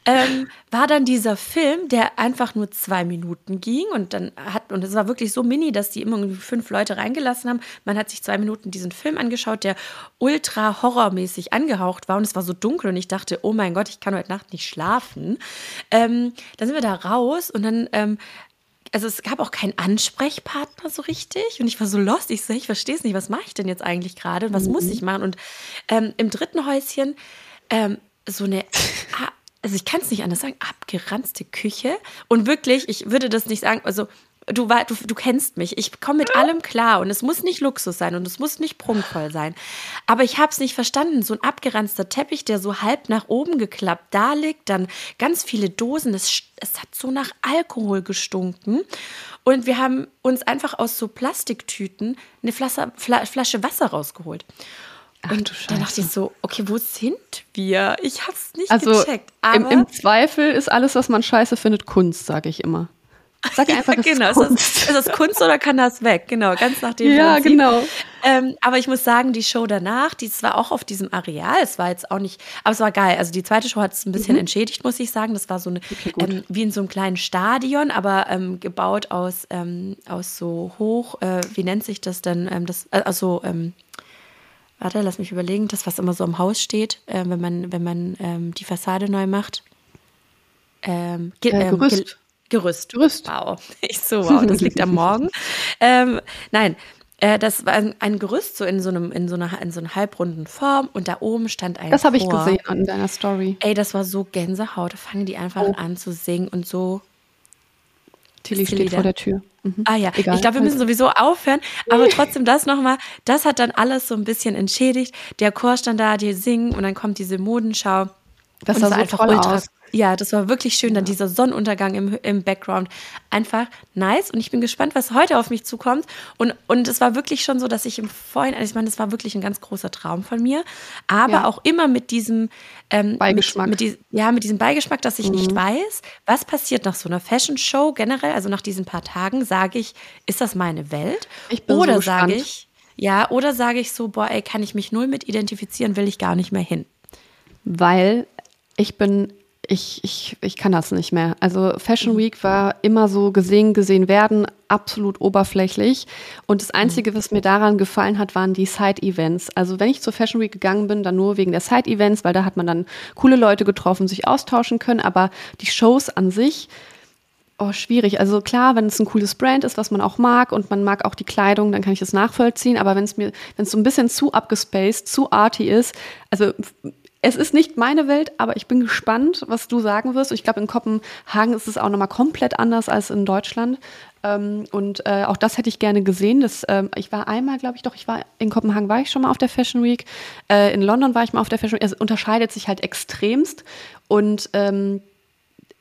ähm, war dann dieser Film, der einfach nur zwei Minuten ging und dann hat, und es war wirklich so mini, dass die immer irgendwie fünf Leute reingelassen haben. Man hat sich zwei Minuten diesen Film angeschaut, der ultra horrormäßig angehaucht war und es war so dunkel und ich dachte, oh mein Gott, ich kann heute Nacht nicht schlafen. Ähm, dann sind wir da raus und dann ähm, also es gab auch keinen Ansprechpartner so richtig und ich war so lost. Ich so, ich verstehe es nicht, was mache ich denn jetzt eigentlich gerade und was mhm. muss ich machen? Und ähm, im dritten Häuschen ähm, so eine also ich kann es nicht anders sagen, abgeranzte Küche. Und wirklich, ich würde das nicht sagen, also du, du, du kennst mich, ich komme mit allem klar und es muss nicht Luxus sein und es muss nicht prunkvoll sein. Aber ich habe es nicht verstanden. So ein abgeranzter Teppich, der so halb nach oben geklappt da liegt, dann ganz viele Dosen, es, es hat so nach Alkohol gestunken. Und wir haben uns einfach aus so Plastiktüten eine Flasche, Flasche Wasser rausgeholt. Ach, und dann dachte ich so, okay, wo sind wir? Ich hab's nicht also gecheckt. Im, Im, Zweifel ist alles, was man scheiße findet, Kunst, sage ich immer. Sag einfach, ja, genau. Ist Kunst. Ist, das, ist das Kunst oder kann das weg? Genau, ganz nach dem Ja, Prinzip. genau. Ähm, aber ich muss sagen, die Show danach, die war auch auf diesem Areal. Es war jetzt auch nicht, aber es war geil. Also die zweite Show hat es ein bisschen mhm. entschädigt, muss ich sagen. Das war so eine, okay, ähm, wie in so einem kleinen Stadion, aber ähm, gebaut aus, ähm, aus so hoch, äh, wie nennt sich das denn? Ähm, das, äh, also, ähm, warte, lass mich überlegen, das, was immer so im Haus steht, äh, wenn man, wenn man ähm, die Fassade neu macht. Ähm, ge äh, Gerüst. Ge Gerüst. Gerüst. Wow. Ich so, wow, das liegt am Morgen. Ähm, nein, äh, das war ein, ein, Gerüst so in so einem in so einer in so einer halbrunden Form und da oben stand ein Das habe ich gesehen an deiner Story. Ey, das war so Gänsehaut. Da fangen die einfach oh. an zu singen und so Tilly steht vor der Tür. Mhm. Ah ja, Egal. ich glaube, wir müssen sowieso aufhören, aber trotzdem das nochmal, das hat dann alles so ein bisschen entschädigt. Der Chor stand da, die singen und dann kommt diese Modenschau. Das sah so einfach ultra aus. Ja, das war wirklich schön. Dann dieser Sonnenuntergang im, im Background. Einfach nice. Und ich bin gespannt, was heute auf mich zukommt. Und, und es war wirklich schon so, dass ich im Vorhinein, also ich meine, das war wirklich ein ganz großer Traum von mir. Aber ja. auch immer mit diesem ähm, Beigeschmack. Mit, mit ja, mit diesem Beigeschmack, dass ich mhm. nicht weiß, was passiert nach so einer Fashion Show generell. Also nach diesen paar Tagen sage ich, ist das meine Welt? Ich bin oder so sage ich, ja, oder sage ich so, boah, ey, kann ich mich null mit identifizieren, will ich gar nicht mehr hin. Weil ich bin ich, ich, ich kann das nicht mehr. Also Fashion. Week war immer so gesehen, gesehen werden, absolut oberflächlich. Und das Einzige, was mir daran gefallen hat, waren die Side-Events. Also wenn ich zur Fashion Week gegangen bin, dann nur wegen der Side-Events, weil da hat man dann coole Leute getroffen, sich austauschen können. Aber die Shows an sich, Oh, schwierig. Also klar, wenn es ein cooles Brand ist, was man auch mag und man mag auch die Kleidung, dann kann ich das nachvollziehen. Aber wenn es mir, wenn es so ein bisschen zu abgespaced, zu arty ist, also es ist nicht meine Welt, aber ich bin gespannt, was du sagen wirst. Ich glaube, in Kopenhagen ist es auch nochmal komplett anders als in Deutschland. Ähm, und äh, auch das hätte ich gerne gesehen. Das, ähm, ich war einmal, glaube ich, doch, ich war in Kopenhagen war ich schon mal auf der Fashion Week. Äh, in London war ich mal auf der Fashion Week. Es unterscheidet sich halt extremst. Und ähm,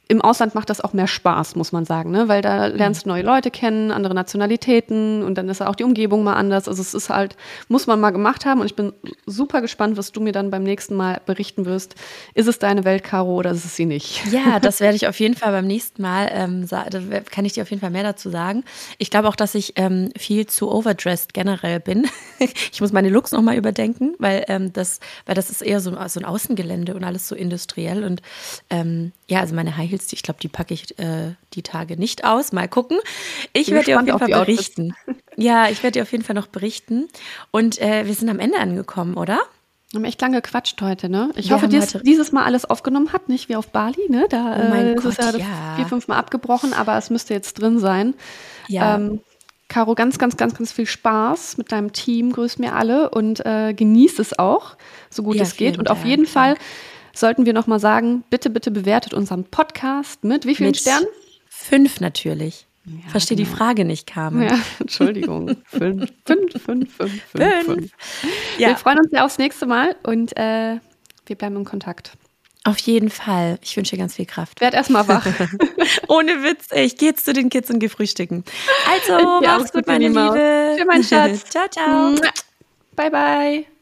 im Ausland macht das auch mehr Spaß, muss man sagen, ne? weil da lernst du neue Leute kennen, andere Nationalitäten und dann ist auch die Umgebung mal anders. Also es ist halt, muss man mal gemacht haben und ich bin super gespannt, was du mir dann beim nächsten Mal berichten wirst. Ist es deine Welt, Caro, oder ist es sie nicht? Ja, das werde ich auf jeden Fall beim nächsten Mal, ähm, da kann ich dir auf jeden Fall mehr dazu sagen. Ich glaube auch, dass ich ähm, viel zu overdressed generell bin. ich muss meine Looks nochmal überdenken, weil, ähm, das, weil das ist eher so, so ein Außengelände und alles so industriell und ähm, ja, also meine High Heels, ich glaube, die packe ich äh, die Tage nicht aus. Mal gucken. Ich werde dir auf jeden Fall berichten. Ja, ich werde dir auf jeden Fall noch berichten. Und äh, wir sind am Ende angekommen, oder? Wir haben echt lange gequatscht heute, ne? Ich wir hoffe, dass dieses Mal alles aufgenommen hat, nicht wie auf Bali, ne? Da oh mein äh, Gott, ist es ja, ja, vier, fünf Mal abgebrochen, aber es müsste jetzt drin sein. Ja. Ähm, Caro, ganz, ganz, ganz, ganz viel Spaß mit deinem Team. Grüß mir alle und äh, genießt es auch, so gut ja, es geht. Und auf jeden Dank. Fall sollten wir nochmal sagen, bitte, bitte bewertet unseren Podcast mit wie vielen mit Sternen? Fünf natürlich. Ja, Verstehe genau. die Frage nicht, Carmen. Ja, Entschuldigung. fünf, fünf, fünf, fünf, fünf, fünf. Ja. Wir freuen uns ja aufs nächste Mal und äh, wir bleiben in Kontakt. Auf jeden Fall. Ich wünsche dir ganz viel Kraft. Werd erstmal wach. Ohne Witz, ey. Ich gehe jetzt zu den Kids und gehe frühstücken. Also, ja, mach's gut, meine Liebe. Für meinen Schatz. ciao, ciao. Bye, bye.